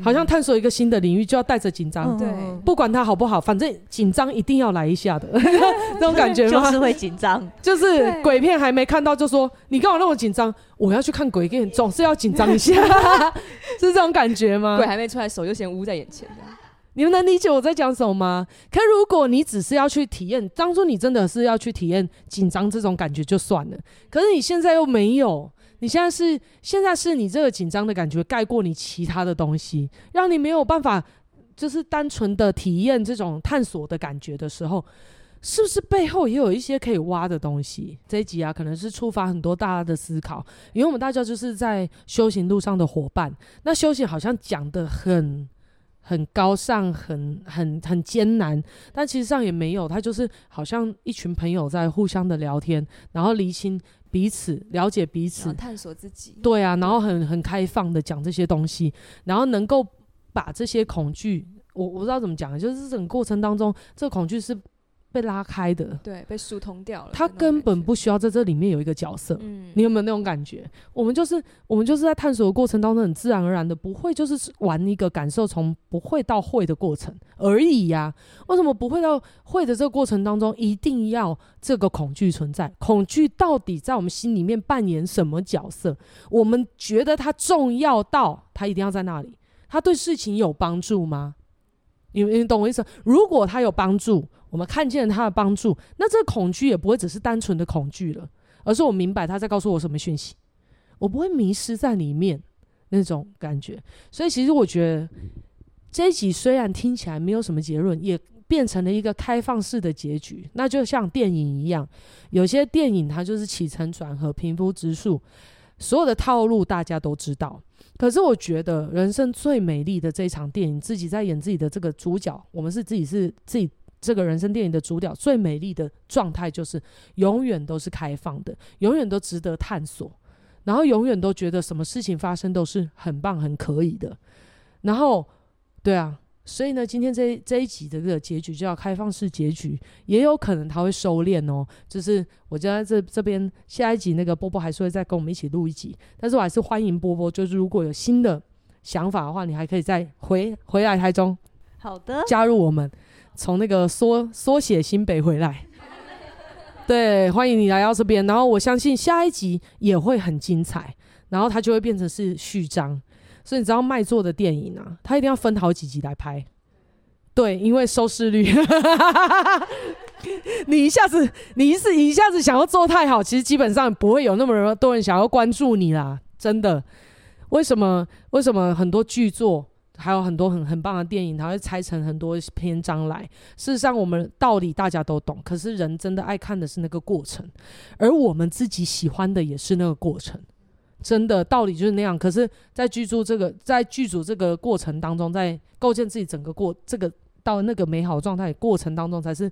好像探索一个新的领域就要带着紧张，对，不管它好不好，反正紧张一定要来一下的，那种感觉吗？就是会紧张，就是鬼片还没看到就说你干嘛那么紧张？我要去看鬼片，总是要紧张一下，是这种感觉吗？鬼还没出来，手就先捂在眼前。你们能理解我在讲什么吗？可如果你只是要去体验，当初你真的是要去体验紧张这种感觉就算了，可是你现在又没有。你现在是现在是你这个紧张的感觉盖过你其他的东西，让你没有办法就是单纯的体验这种探索的感觉的时候，是不是背后也有一些可以挖的东西？这一集啊，可能是触发很多大家的思考，因为我们大家就是在修行路上的伙伴。那修行好像讲得很很高尚，很很很艰难，但其实上也没有，他就是好像一群朋友在互相的聊天，然后厘清。彼此了解彼此，探索自己。对啊，然后很很开放的讲这些东西，然后能够把这些恐惧，我我不知道怎么讲，就是这整个过程当中，这个恐惧是。被拉开的，对，被疏通掉了。他根本不需要在这里面有一个角色。嗯，你有没有那种感觉？我们就是我们就是在探索的过程当中，很自然而然的，不会就是玩一个感受从不会到会的过程而已呀、啊。为什么不会到会的这个过程当中，一定要这个恐惧存在？恐惧到底在我们心里面扮演什么角色？我们觉得它重要到它一定要在那里？它对事情有帮助吗？你你懂我意思？如果它有帮助。我们看见了他的帮助，那这个恐惧也不会只是单纯的恐惧了，而是我明白他在告诉我什么讯息，我不会迷失在里面那种感觉。所以其实我觉得这一集虽然听起来没有什么结论，也变成了一个开放式的结局。那就像电影一样，有些电影它就是起承转合、平铺直述，所有的套路大家都知道。可是我觉得人生最美丽的这场电影，自己在演自己的这个主角，我们是自己是自己。这个人生电影的主角最美丽的状态就是永远都是开放的，永远都值得探索，然后永远都觉得什么事情发生都是很棒、很可以的。然后对啊，所以呢，今天这这一集的这个结局就叫开放式结局，也有可能他会收敛哦。就是我觉得这这边下一集那个波波还是会再跟我们一起录一集，但是我还是欢迎波波，就是如果有新的想法的话，你还可以再回回来台中，好的，加入我们，从那个缩缩写新北回来。对，欢迎你来到这边，然后我相信下一集也会很精彩，然后它就会变成是序章。所以你知道卖座的电影啊，它一定要分好几集来拍。对，因为收视率，你一下子，你一次一下子想要做太好，其实基本上不会有那么多人想要关注你啦，真的。为什么？为什么很多剧作？还有很多很很棒的电影，它会拆成很多篇章来。事实上，我们道理大家都懂，可是人真的爱看的是那个过程，而我们自己喜欢的也是那个过程。真的道理就是那样。可是，在剧组这个，在剧组这个过程当中，在构建自己整个过这个到那个美好状态过程当中，才是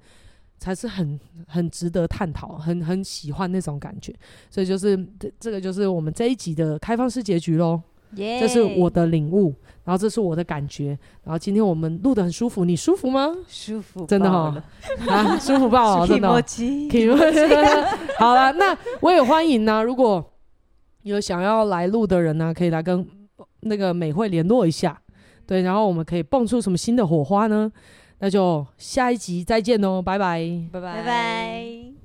才是很很值得探讨，很很喜欢那种感觉。所以，就是这这个就是我们这一集的开放式结局喽。Yeah 这是我的领悟，然后这是我的感觉，然后今天我们录的很舒服，你舒服吗？舒服，真的哈、哦，啊，舒服爆了，真的、哦。好了，那我也欢迎呢、啊，如果有想要来录的人呢、啊，可以来跟那个美惠联络一下，对，然后我们可以蹦出什么新的火花呢？那就下一集再见喽，拜拜，拜拜拜拜。